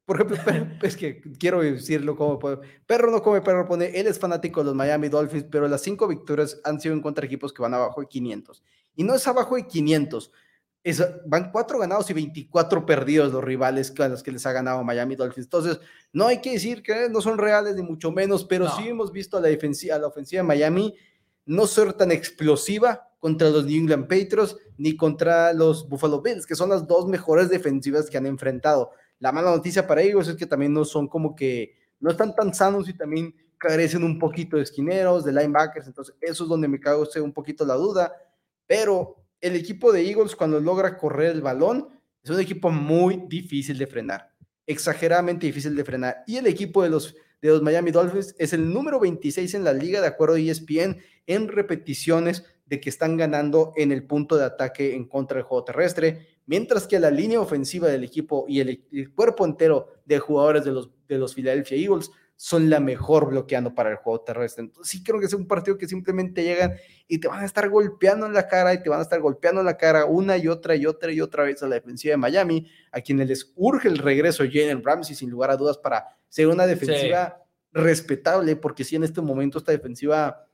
por ejemplo, es que quiero decirlo como puedo. Perro no come perro, pone, él es fanático de los Miami Dolphins, pero las cinco victorias han sido en contra equipos que van abajo de 500. Y no es abajo de 500, es, van cuatro ganados y 24 perdidos los rivales a los que les ha ganado Miami Dolphins. Entonces, no hay que decir que no son reales ni mucho menos, pero sí hemos visto a la, defensiva, a la ofensiva de Miami no ser tan explosiva contra los New England Patriots ni contra los Buffalo Bills, que son las dos mejores defensivas que han enfrentado. La mala noticia para ellos es que también no son como que no están tan sanos y también carecen un poquito de esquineros, de linebackers, entonces eso es donde me cago un poquito la duda, pero el equipo de Eagles cuando logra correr el balón es un equipo muy difícil de frenar, exageradamente difícil de frenar, y el equipo de los de los Miami Dolphins es el número 26 en la liga, de acuerdo a ESPN, en repeticiones de que están ganando en el punto de ataque en contra del juego terrestre, mientras que la línea ofensiva del equipo y el, cuerpo entero de jugadores de los, de los Philadelphia Eagles son la mejor bloqueando para el juego terrestre. Entonces sí creo que es un partido que simplemente llegan y te van a estar golpeando en la cara y te van a estar golpeando en la cara una y otra y otra y otra vez a la defensiva de Miami, a quienes les urge el regreso de Jalen Ramsey sin lugar a dudas para ser una defensiva respetable, porque sí en este momento esta defensiva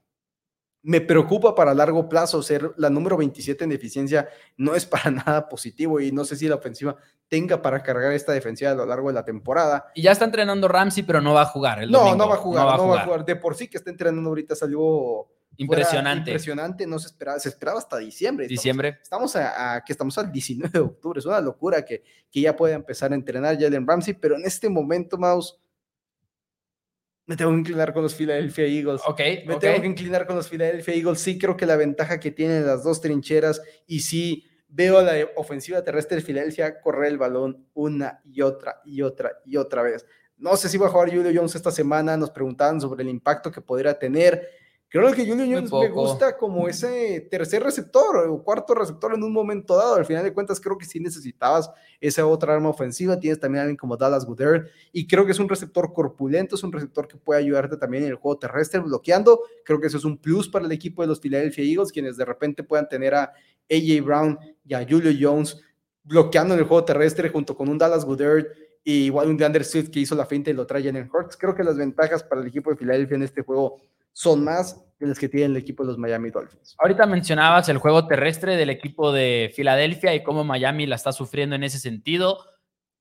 me preocupa para largo plazo ser la número 27 en eficiencia, no es para nada positivo y no sé si la ofensiva tenga para cargar esta defensiva a lo largo de la temporada. Y ya está entrenando Ramsey, pero no va a jugar. no, no va a jugar, no, va, a jugar. De por sí que está entrenando ahorita salió impresionante. Impresionante, no se esperaba, se esperaba hasta diciembre. Diciembre. Estamos, a, que estamos al 19 de octubre, es una locura que, que ya pueda empezar a entrenar Jalen Ramsey, pero en este momento, Mouse, me tengo que inclinar con los Philadelphia Eagles. Ok. Me tengo que inclinar con los Philadelphia Eagles. Sí, creo que la ventaja que tienen las dos trincheras y sí veo a la ofensiva terrestre de Filadelfia correr el balón una y otra y otra y otra vez. No sé si va a jugar Julio Jones esta semana. Nos preguntaban sobre el impacto que podría tener. Creo que Julio Jones me gusta como ese tercer receptor o cuarto receptor en un momento dado. Al final de cuentas, creo que sí necesitabas esa otra arma ofensiva. Tienes también a alguien como Dallas Goodell y creo que es un receptor corpulento, es un receptor que puede ayudarte también en el juego terrestre bloqueando. Creo que eso es un plus para el equipo de los Philadelphia Eagles, quienes de repente puedan tener a AJ Brown y a Julio Jones bloqueando en el juego terrestre junto con un Dallas Goodell y igual un DeAndre Swift que hizo la finta y lo trae en el Hurts. Creo que las ventajas para el equipo de Filadelfia en este juego son más que las que tiene el equipo de los Miami Dolphins. Ahorita mencionabas el juego terrestre del equipo de Filadelfia y cómo Miami la está sufriendo en ese sentido.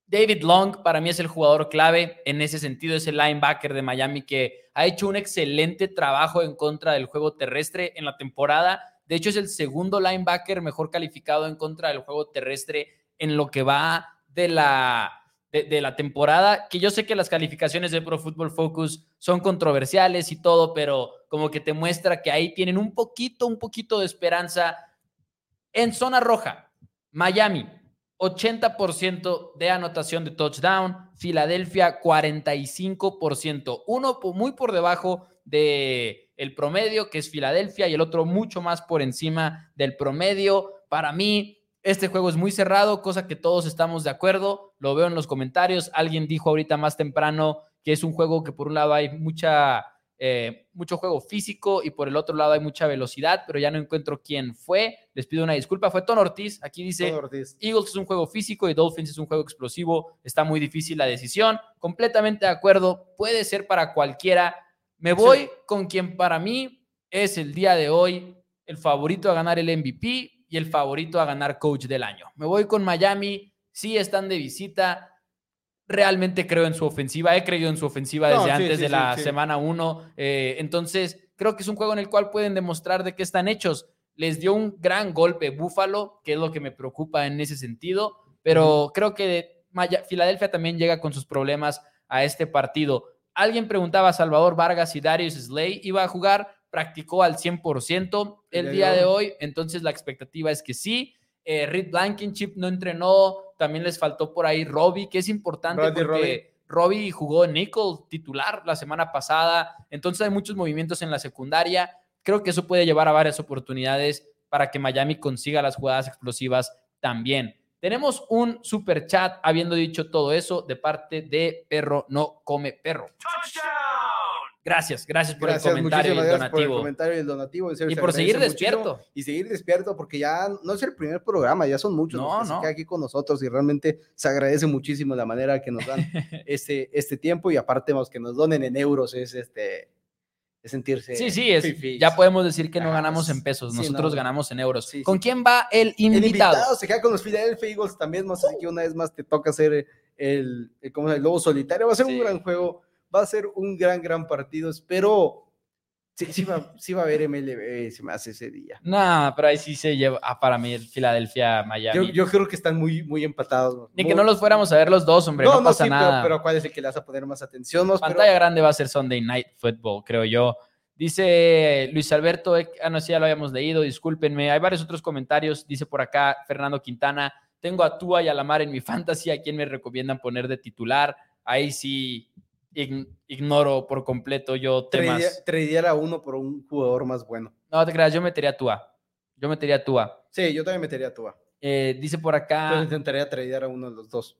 David Long para mí es el jugador clave en ese sentido, es el linebacker de Miami que ha hecho un excelente trabajo en contra del juego terrestre en la temporada. De hecho, es el segundo linebacker mejor calificado en contra del juego terrestre en lo que va de la de, la temporada, que yo sé que las calificaciones de Pro Football Focus son controversiales y todo, pero como que te muestra que ahí tienen un poquito, un poquito de esperanza. En zona roja, Miami, 80% de anotación de touchdown, Filadelfia 45%, uno muy por debajo de el promedio que es Filadelfia y el otro mucho más por encima del promedio. Para mí, este juego es muy cerrado, cosa que todos estamos de acuerdo. Lo veo en los comentarios. Alguien dijo ahorita más temprano que es un juego que por un lado hay mucha, eh, mucho juego físico y por el otro lado hay mucha velocidad, pero ya no encuentro quién fue. Les pido una disculpa. Fue Ton Ortiz. Aquí dice Eagles es un juego físico y Dolphins es un juego explosivo. Está muy difícil la decisión. Completamente de acuerdo. Puede ser para cualquiera. Me voy con quien para mí es el día de hoy el favorito a ganar el MVP y el favorito a ganar coach del año. Me voy con Miami, sí están de visita. Realmente creo en su ofensiva, he creído en su ofensiva desde antes de la semana 1. Eh, entonces, creo que es un juego en el cual pueden demostrar de qué están hechos. Les dio un gran golpe Búfalo, que es lo que me preocupa en ese sentido, pero creo que Filadelfia también llega con sus problemas a este partido. Alguien preguntaba a Salvador Vargas si Darius Slay iba a jugar practicó al 100% el día de hoy, entonces la expectativa es que sí. Eh, Reed Blankenship no entrenó, también les faltó por ahí Robbie, que es importante porque Robbie. jugó nickel titular la semana pasada, entonces hay muchos movimientos en la secundaria. Creo que eso puede llevar a varias oportunidades para que Miami consiga las jugadas explosivas también. Tenemos un super chat habiendo dicho todo eso de parte de Perro No Come Perro. Gracias, gracias por el comentario y el donativo. Por el comentario y el donativo. y por seguir despierto. Y seguir despierto, porque ya no es el primer programa, ya son muchos no, los que aquí con nosotros y realmente se agradece muchísimo la manera que nos dan este, este tiempo y aparte los que nos donen en euros es este es sentirse. Sí, sí, es, ya podemos decir que no ganamos en pesos, nosotros ganamos en euros. ¿Con quién va el invitado? El invitado se queda con los Philadelphia Eagles también, más que una vez más te toca hacer el, el, el, el lobo solitario, va a ser un gran juego va a ser un gran, gran partido. Espero. Sí, sí, va, sí va a haber MLB, se me hace ese día. No, pero ahí sí se lleva ah, para mí el Filadelfia, Miami. Yo, creo que están muy, muy empatados. Ni que no los fuéramos a ver los dos, hombre, no, pasa nada. Pero, ¿cuál es el que le vas a poner más atención? Pantalla grande va a ser Sunday Night Football, creo yo. Dice Luis Alberto, eh, ah, no sé, ya lo habíamos leído, discúlpenme. Hay varios otros comentarios. Dice por acá Fernando Quintana, tengo a Tua y a Lamar en mi fantasy, ¿a quién me recomiendan poner de titular? Ahí sí, ignoro por completo yo temas. Tradear a uno por un jugador más bueno. No te creas, yo metería a Tua. Yo metería a Tua. Sí, yo también metería a Tua. Eh, dice por acá. Yo intentaría tradear a uno de los dos.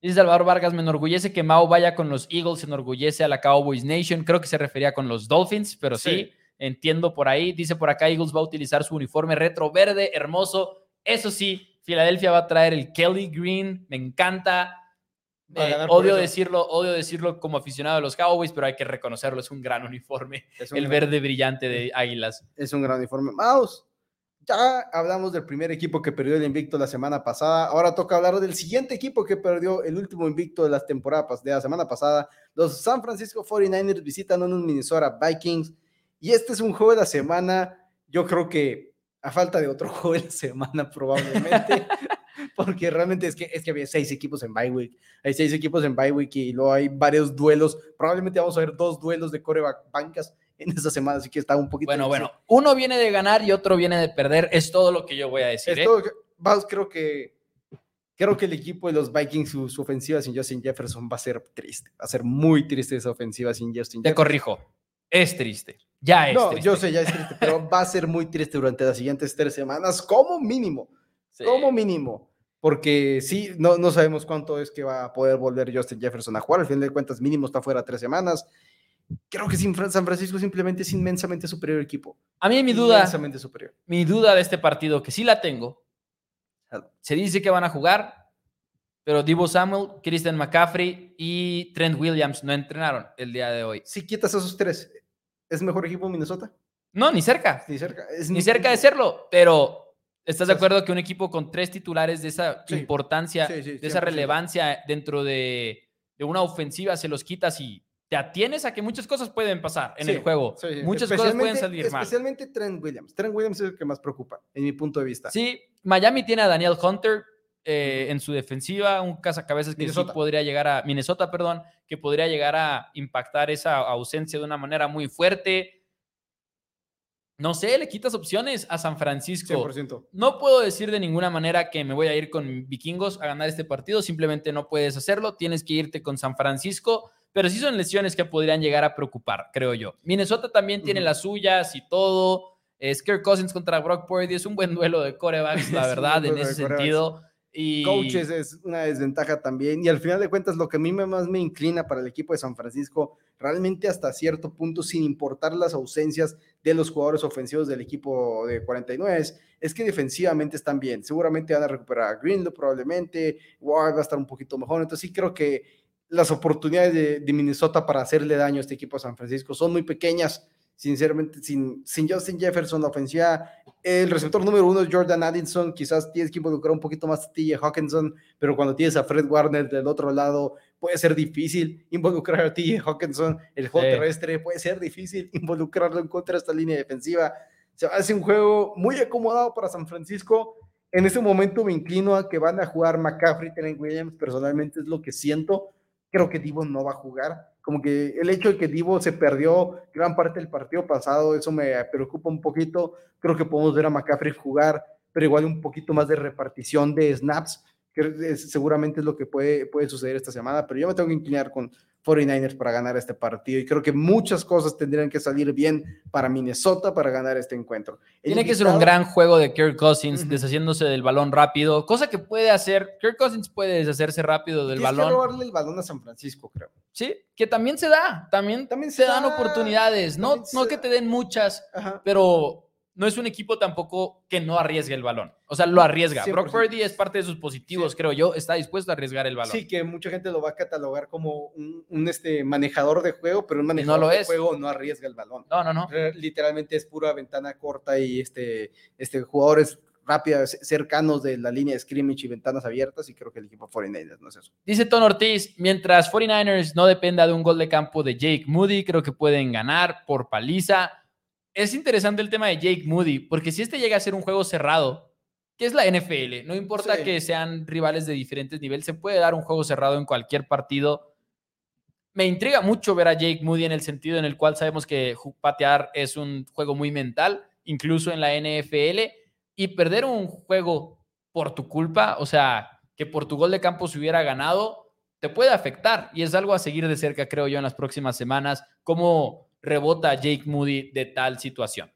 Dice Salvador Vargas, me enorgullece que Mao vaya con los Eagles, se enorgullece a la Cowboys Nation. Creo que se refería con los Dolphins, pero sí, entiendo por ahí. Dice por acá, Eagles va a utilizar su uniforme retro verde, hermoso. Eso sí, Filadelfia va a traer el Kelly Green, me encanta Eh, odio decirlo, odio decirlo como aficionado de los Cowboys, pero hay que reconocerlo, es un gran uniforme, el verde brillante de Águilas. Es un gran uniforme. Mouse, ya hablamos del primer equipo que perdió el invicto la semana pasada, ahora toca hablar del siguiente equipo que perdió el último invicto de las temporadas de la semana pasada. Los San Francisco 49ers visitan a unos Minnesota Vikings y este es un juego de la semana, yo creo que a falta de otro juego de la semana probablemente. porque realmente es que, es que había seis equipos en bye week, hay seis equipos en bye week y luego hay varios duelos, probablemente vamos a ver dos duelos de coreback bancas en esta semana, así que está un poquito... Bueno, bueno, uno viene de ganar y otro viene de perder, es todo lo que yo voy a decir. ¿eh? creo que creo que el equipo de los Vikings, su, ofensiva sin Justin Jefferson va a ser triste, va a ser muy triste esa ofensiva sin Justin Te corrijo, es triste. Ya es no, yo sé, ya es triste, pero va a ser muy triste durante las siguientes tres semanas, como mínimo. Como mínimo porque sí, no, no sabemos cuánto es que va a poder volver Justin Jefferson a jugar. Al final de cuentas, mínimo está fuera tres semanas. Creo que San Francisco simplemente es inmensamente superior equipo. A mí mi duda, inmensamente superior. mi duda de este partido, que sí la tengo, se dice que van a jugar, pero Divo Samuel, Christian McCaffrey y Trent Williams no entrenaron el día de hoy. Si quitas a esos tres, ¿es mejor equipo Minnesota? No, ni cerca. Ni cerca. ni cerca de serlo, pero ¿Estás de acuerdo que un equipo con tres titulares de esa importancia, de esa relevancia dentro de, una ofensiva se los quitas y te atienes a que muchas cosas pueden pasar en el juego? Muchas cosas pueden salir mal. Especialmente Trent Williams. Trent Williams es el que más preocupa, en mi punto de vista. Sí, Miami tiene a Daniel Hunter eh, en su defensiva, un cazacabezas que sí podría llegar a Minnesota, perdón, que podría llegar a impactar esa ausencia de una manera muy fuerte no sé, le quitas opciones a San Francisco. 100%. No puedo decir de ninguna manera que me voy a ir con vikingos a ganar este partido, simplemente no puedes hacerlo, tienes que irte con San Francisco, pero sí son lesiones que podrían llegar a preocupar, creo yo. Minnesota también tiene las suyas y todo. Es Kirk Cousins contra Brock Purdy es un buen duelo de corebacks, la verdad, en ese sentido. Y... Coaches es una desventaja también. Y al final de cuentas, lo que a mí más me inclina para el equipo de San Francisco, realmente hasta cierto punto, sin importar las ausencias de los jugadores ofensivos del equipo de 49, es que defensivamente están bien. Seguramente van a recuperar a Greenlow, probablemente. Ward va a estar un poquito mejor. Entonces, sí creo que las oportunidades de, Minnesota para hacerle daño a este equipo de San Francisco son muy pequeñas sinceramente, sin, sin Justin Jefferson, la ofensiva, el receptor número uno es Jordan Addison, quizás tienes que involucrar un poquito más a TJ Hawkinson, pero cuando tienes a Fred Warner del otro lado, puede ser difícil involucrar a TJ Hawkinson, el juego terrestre, puede ser difícil involucrarlo en contra de esta línea defensiva. Se hace un juego muy acomodado para San Francisco. En ese momento me inclino a que van a jugar McCaffrey, Tenen Williams, personalmente es lo que siento. Creo que Divo no va a jugar como que el hecho de que Divo se perdió gran parte del partido pasado, eso me preocupa un poquito. Creo que podemos ver a McCaffrey jugar, pero igual un poquito más de repartición de snaps, que seguramente es lo que puede, puede suceder esta semana, pero yo me tengo que inclinar con 49ers para ganar este partido y creo que muchas cosas tendrían que salir bien para Minnesota para ganar este encuentro. Tiene que ser un gran juego de Kirk Cousins deshaciéndose del balón rápido, cosa que puede hacer, Kirk Cousins puede deshacerse rápido del balón. Que robarle el balón a San Francisco, creo. Sí, que también se da, también, también se, dan oportunidades, no, no que te den muchas, pero no es un equipo tampoco que no arriesgue el balón. O sea, lo arriesga. Brock Purdy es parte de sus positivos, creo yo. Está dispuesto a arriesgar el balón. Sí, que mucha gente lo va a catalogar como un, este, manejador de juego, pero un manejador de juego no arriesga el balón. No, no, no. Eh, literalmente es pura ventana corta y este, este, jugadores rápidos, cercanos de la línea de scrimmage y ventanas abiertas, y creo que el equipo 49ers no es eso. Dice Ton Ortiz, mientras 49ers no dependa de un gol de campo de Jake Moody, creo que pueden ganar por paliza es interesante el tema de Jake Moody, porque si este llega a ser un juego cerrado, que es la NFL, no importa que sean rivales de diferentes niveles, se puede dar un juego cerrado en cualquier partido. Me intriga mucho ver a Jake Moody en el sentido en el cual sabemos que patear es un juego muy mental, incluso en la NFL, y perder un juego por tu culpa, o sea, que por tu gol de campo se hubiera ganado, te puede afectar y es algo a seguir de cerca, creo yo, en las próximas semanas, como rebota Jake Moody de tal situación.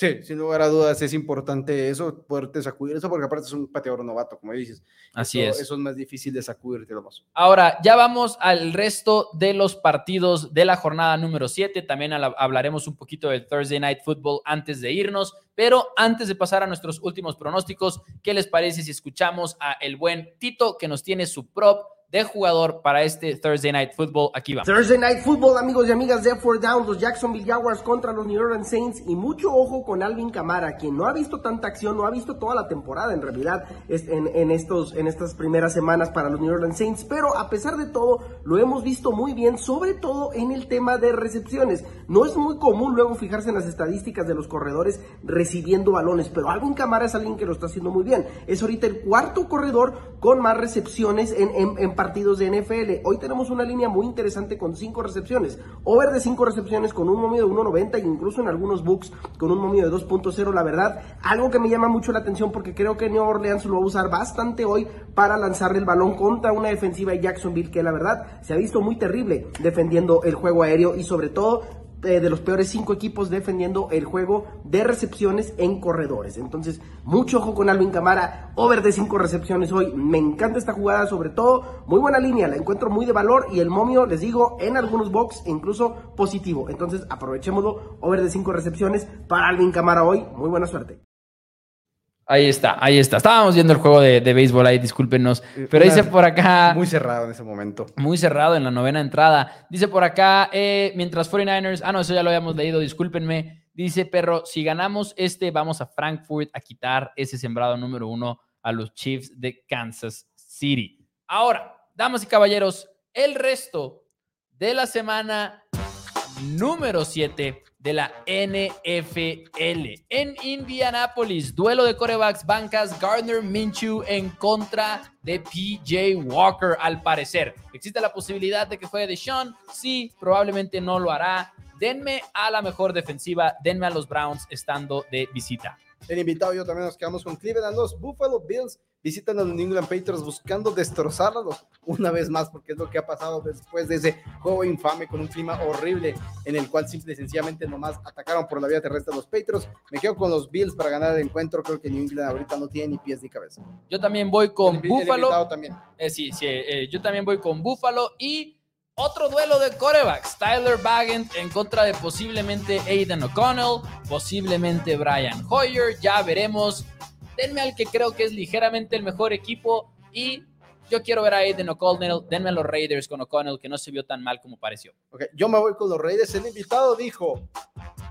Sí, sin lugar a dudas es importante eso, poderte sacudir eso, porque aparte es un pateador novato, como dices. Así es. Eso es más difícil de sacudirte más. Ahora, ya vamos al resto de los partidos de la jornada número 7. También hablaremos un poquito del Thursday Night Football antes de irnos, pero antes de pasar a nuestros últimos pronósticos, ¿qué les parece si escuchamos a el buen Tito que nos tiene su prop de jugador para este Thursday Night Football. Aquí va. Thursday Night Football, amigos y amigas de Four Downs, los Jacksonville Jaguars contra los New Orleans Saints y mucho ojo con Alvin Camara, quien no ha visto tanta acción, no ha visto toda la temporada en realidad en, en, estos, en estas primeras semanas para los New Orleans Saints, pero a pesar de todo lo hemos visto muy bien, sobre todo en el tema de recepciones. No es muy común luego fijarse en las estadísticas de los corredores recibiendo balones, pero Alvin Camara es alguien que lo está haciendo muy bien. Es ahorita el cuarto corredor con más recepciones en partidos de NFL. Hoy tenemos una línea muy interesante con 5 recepciones. Over de 5 recepciones con un momio de 1.90 e incluso en algunos books con un momio de 2.0. La verdad, algo que me llama mucho la atención porque creo que New Orleans lo va a usar bastante hoy para lanzarle el balón contra una defensiva de Jacksonville que la verdad se ha visto muy terrible defendiendo el juego aéreo y sobre todo eh, de los peores cinco equipos defendiendo el juego de recepciones en corredores. Entonces, mucho ojo con Alvin Camara, over de cinco recepciones hoy. Me encanta esta jugada, sobre todo, muy buena línea, la encuentro muy de valor y el momio, les digo, en algunos box incluso positivo. Entonces, aprovechémoslo, over de cinco recepciones para Alvin Camara hoy. Muy buena suerte. Ahí está, ahí está. Estábamos viendo el juego de, béisbol ahí, discúlpenos. Eh, Pero dice por acá. Muy cerrado en ese momento. Muy cerrado en la novena entrada. Dice por acá, eh, mientras 49ers. Ah, no, eso ya lo habíamos leído, discúlpenme. Dice Perro, si ganamos este, vamos a Frankfurt a quitar ese sembrado número uno a los Chiefs de Kansas City. Ahora, damas y caballeros, el resto de la semana número 7 de la NFL. En Indianapolis, duelo de corebacks bancas, Gardner Minshew en contra de PJ Walker, al parecer. ¿Existe la posibilidad de que juegue Sean? Sí, probablemente no lo hará. Denme a la mejor defensiva, denme a los Browns estando de visita. El invitado yo también nos quedamos con Cleveland, los Buffalo Bills visitan a los New England Patriots buscando destrozarlos una vez más, porque es lo que ha pasado después de ese juego infame con un clima horrible en el cual simple y sencillamente nomás atacaron por la vía terrestre a los Patriots. Me quedo con los Bills para ganar el encuentro. Creo que New England ahorita no tiene ni pies ni cabeza. Yo también voy con Buffalo. también. Eh, sí, sí, eh, yo también voy con Buffalo y otro duelo de corebacks. Tyler Bagent en contra de posiblemente Aiden O'Connell, posiblemente Brian Hoyer. Ya veremos denme al que creo que es ligeramente el mejor equipo y yo quiero ver a Aiden O'Connell, denme a los Raiders con O'Connell, que no se vio tan mal como pareció. Okay, yo me voy con los Raiders. El invitado dijo,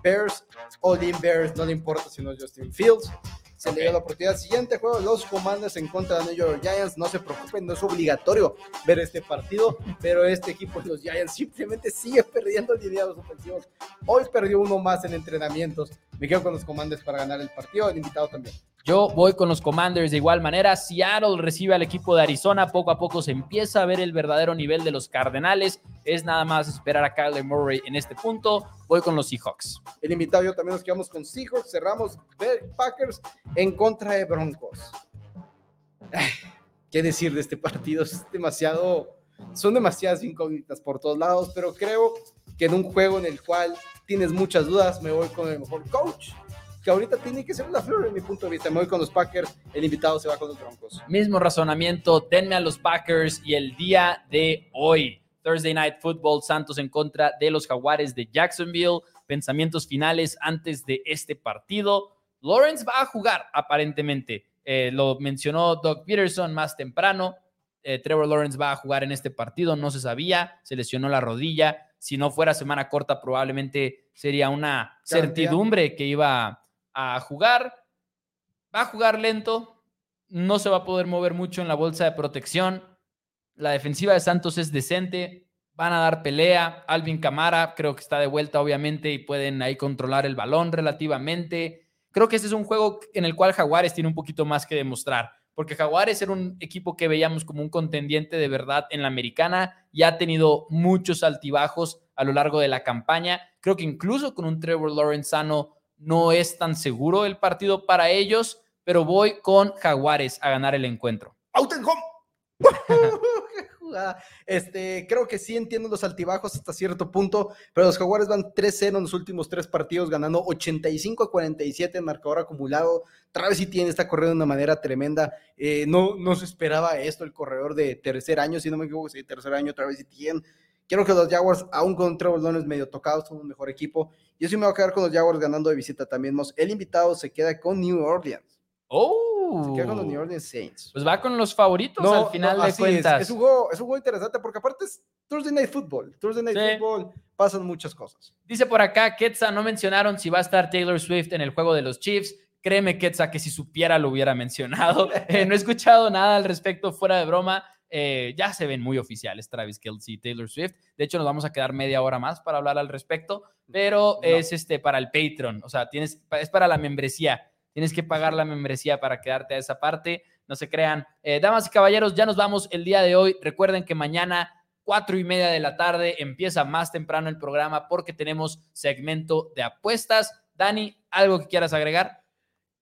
Bears, All In Bears, no le importa si no es Justin Fields se le dio la oportunidad. Siguiente juego, los Commanders en contra de New York Giants. No se preocupen, no es obligatorio ver este partido, pero este equipo de los Giants simplemente sigue perdiendo lineados ofensivos. Hoy perdió uno más en entrenamientos. Me quedo con los Commanders para ganar el partido, el invitado también. Yo voy con los Commanders de igual manera. Seattle recibe al equipo de Arizona. Poco a poco se empieza a ver el verdadero nivel de los Cardenales. Es nada más esperar a Kyler Murray en este punto. Voy con los Seahawks. El invitado yo también nos quedamos con Seahawks. Cerramos Packers en contra de Broncos. ¿Qué decir de este partido? Es demasiado, son demasiadas incógnitas por todos lados, pero creo que en un juego en el cual tienes muchas dudas, me voy con el mejor coach que ahorita tiene que ser una flor en mi punto de vista. Me voy con los Packers, el invitado se va con los Broncos. Mismo razonamiento, denme a los Packers y el día de hoy, Thursday Night Football, Santos en contra de los Jaguares de Jacksonville. Pensamientos finales antes de este partido. Lawrence va a jugar, aparentemente. Eh, lo mencionó Doug Peterson más temprano. Eh, Trevor Lawrence va a jugar en este partido, no se sabía, se lesionó la rodilla. Si no fuera semana corta, probablemente sería una certidumbre que iba a jugar. Va a jugar lento, no se va a poder mover mucho en la bolsa de protección. La defensiva de Santos es decente, van a dar pelea. Alvin Camara creo que está de vuelta, obviamente, y pueden ahí controlar el balón relativamente. Creo que este es un juego en el cual Jaguares tiene un poquito más que demostrar, porque Jaguares era un equipo que veíamos como un contendiente de verdad en la americana y ha tenido muchos altibajos a lo largo de la campaña. Creo que incluso con un Trevor Lawrence no es tan seguro el partido para ellos, pero voy con Jaguares a ganar el encuentro. Out Este, creo que sí entiendo los altibajos hasta cierto punto, pero los Jaguares van 3-0 en los últimos tres partidos, ganando 85 a 47 en marcador acumulado. Travis tiene está corriendo de una manera tremenda. Eh, no, no se esperaba esto, el corredor de tercer año, si no me equivoco, sí, tercer año, Travis Etienne. Quiero que los Jaguars, aún con Trevor Lawrence medio tocados, son un mejor equipo. Yo sí me voy a quedar con los Jaguars ganando de visita también. El invitado se queda con New Orleans. Oh, Se queda con los New Orleans Saints. Pues va con los favoritos No, al final no, de cuentas. Es, es, un juego, es un juego interesante porque aparte es Thursday Night Football. Thursday Night Sí. Football pasan muchas cosas. Dice por acá, Ketsa, no mencionaron si va a estar Taylor Swift en el juego de los Chiefs. Créeme, Ketsa, que si supiera lo hubiera mencionado. Eh, no he escuchado nada al respecto, fuera de broma. Eh, ya se ven muy oficiales Travis Kelsey y Taylor Swift. De hecho, nos vamos a quedar media hora más para hablar al respecto, pero No. es este para el Patreon. O sea, tienes, es para la membresía. Tienes que pagar la membresía para quedarte a esa parte. No se crean. Eh, damas y caballeros, ya nos vamos el día de hoy. Recuerden que mañana cuatro y media de la tarde empieza más temprano el programa porque tenemos segmento de apuestas. Dani, ¿algo que quieras agregar?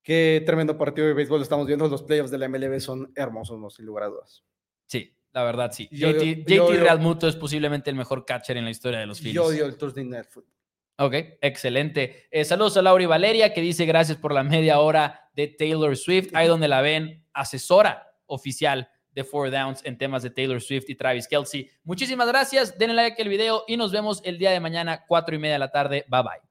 Qué tremendo partido de béisbol estamos viendo. Los playoffs de la MLB son hermosos, no, sin lugar a dudas. Sí, la verdad sí. Yo- JT, yo- JT yo- Realmuto es posiblemente el mejor catcher en la historia de los Phillies. Yo odio el Thursday Night Football. Ok, excelente. Eh, saludos a Laura y Valeria que dice gracias por la media hora de Taylor Swift. Ahí donde la ven, asesora oficial de Four Downs en temas de Taylor Swift y Travis Kelsey. Muchísimas gracias. Denle like al video y nos vemos el día de mañana, cuatro y media de la tarde. Bye bye.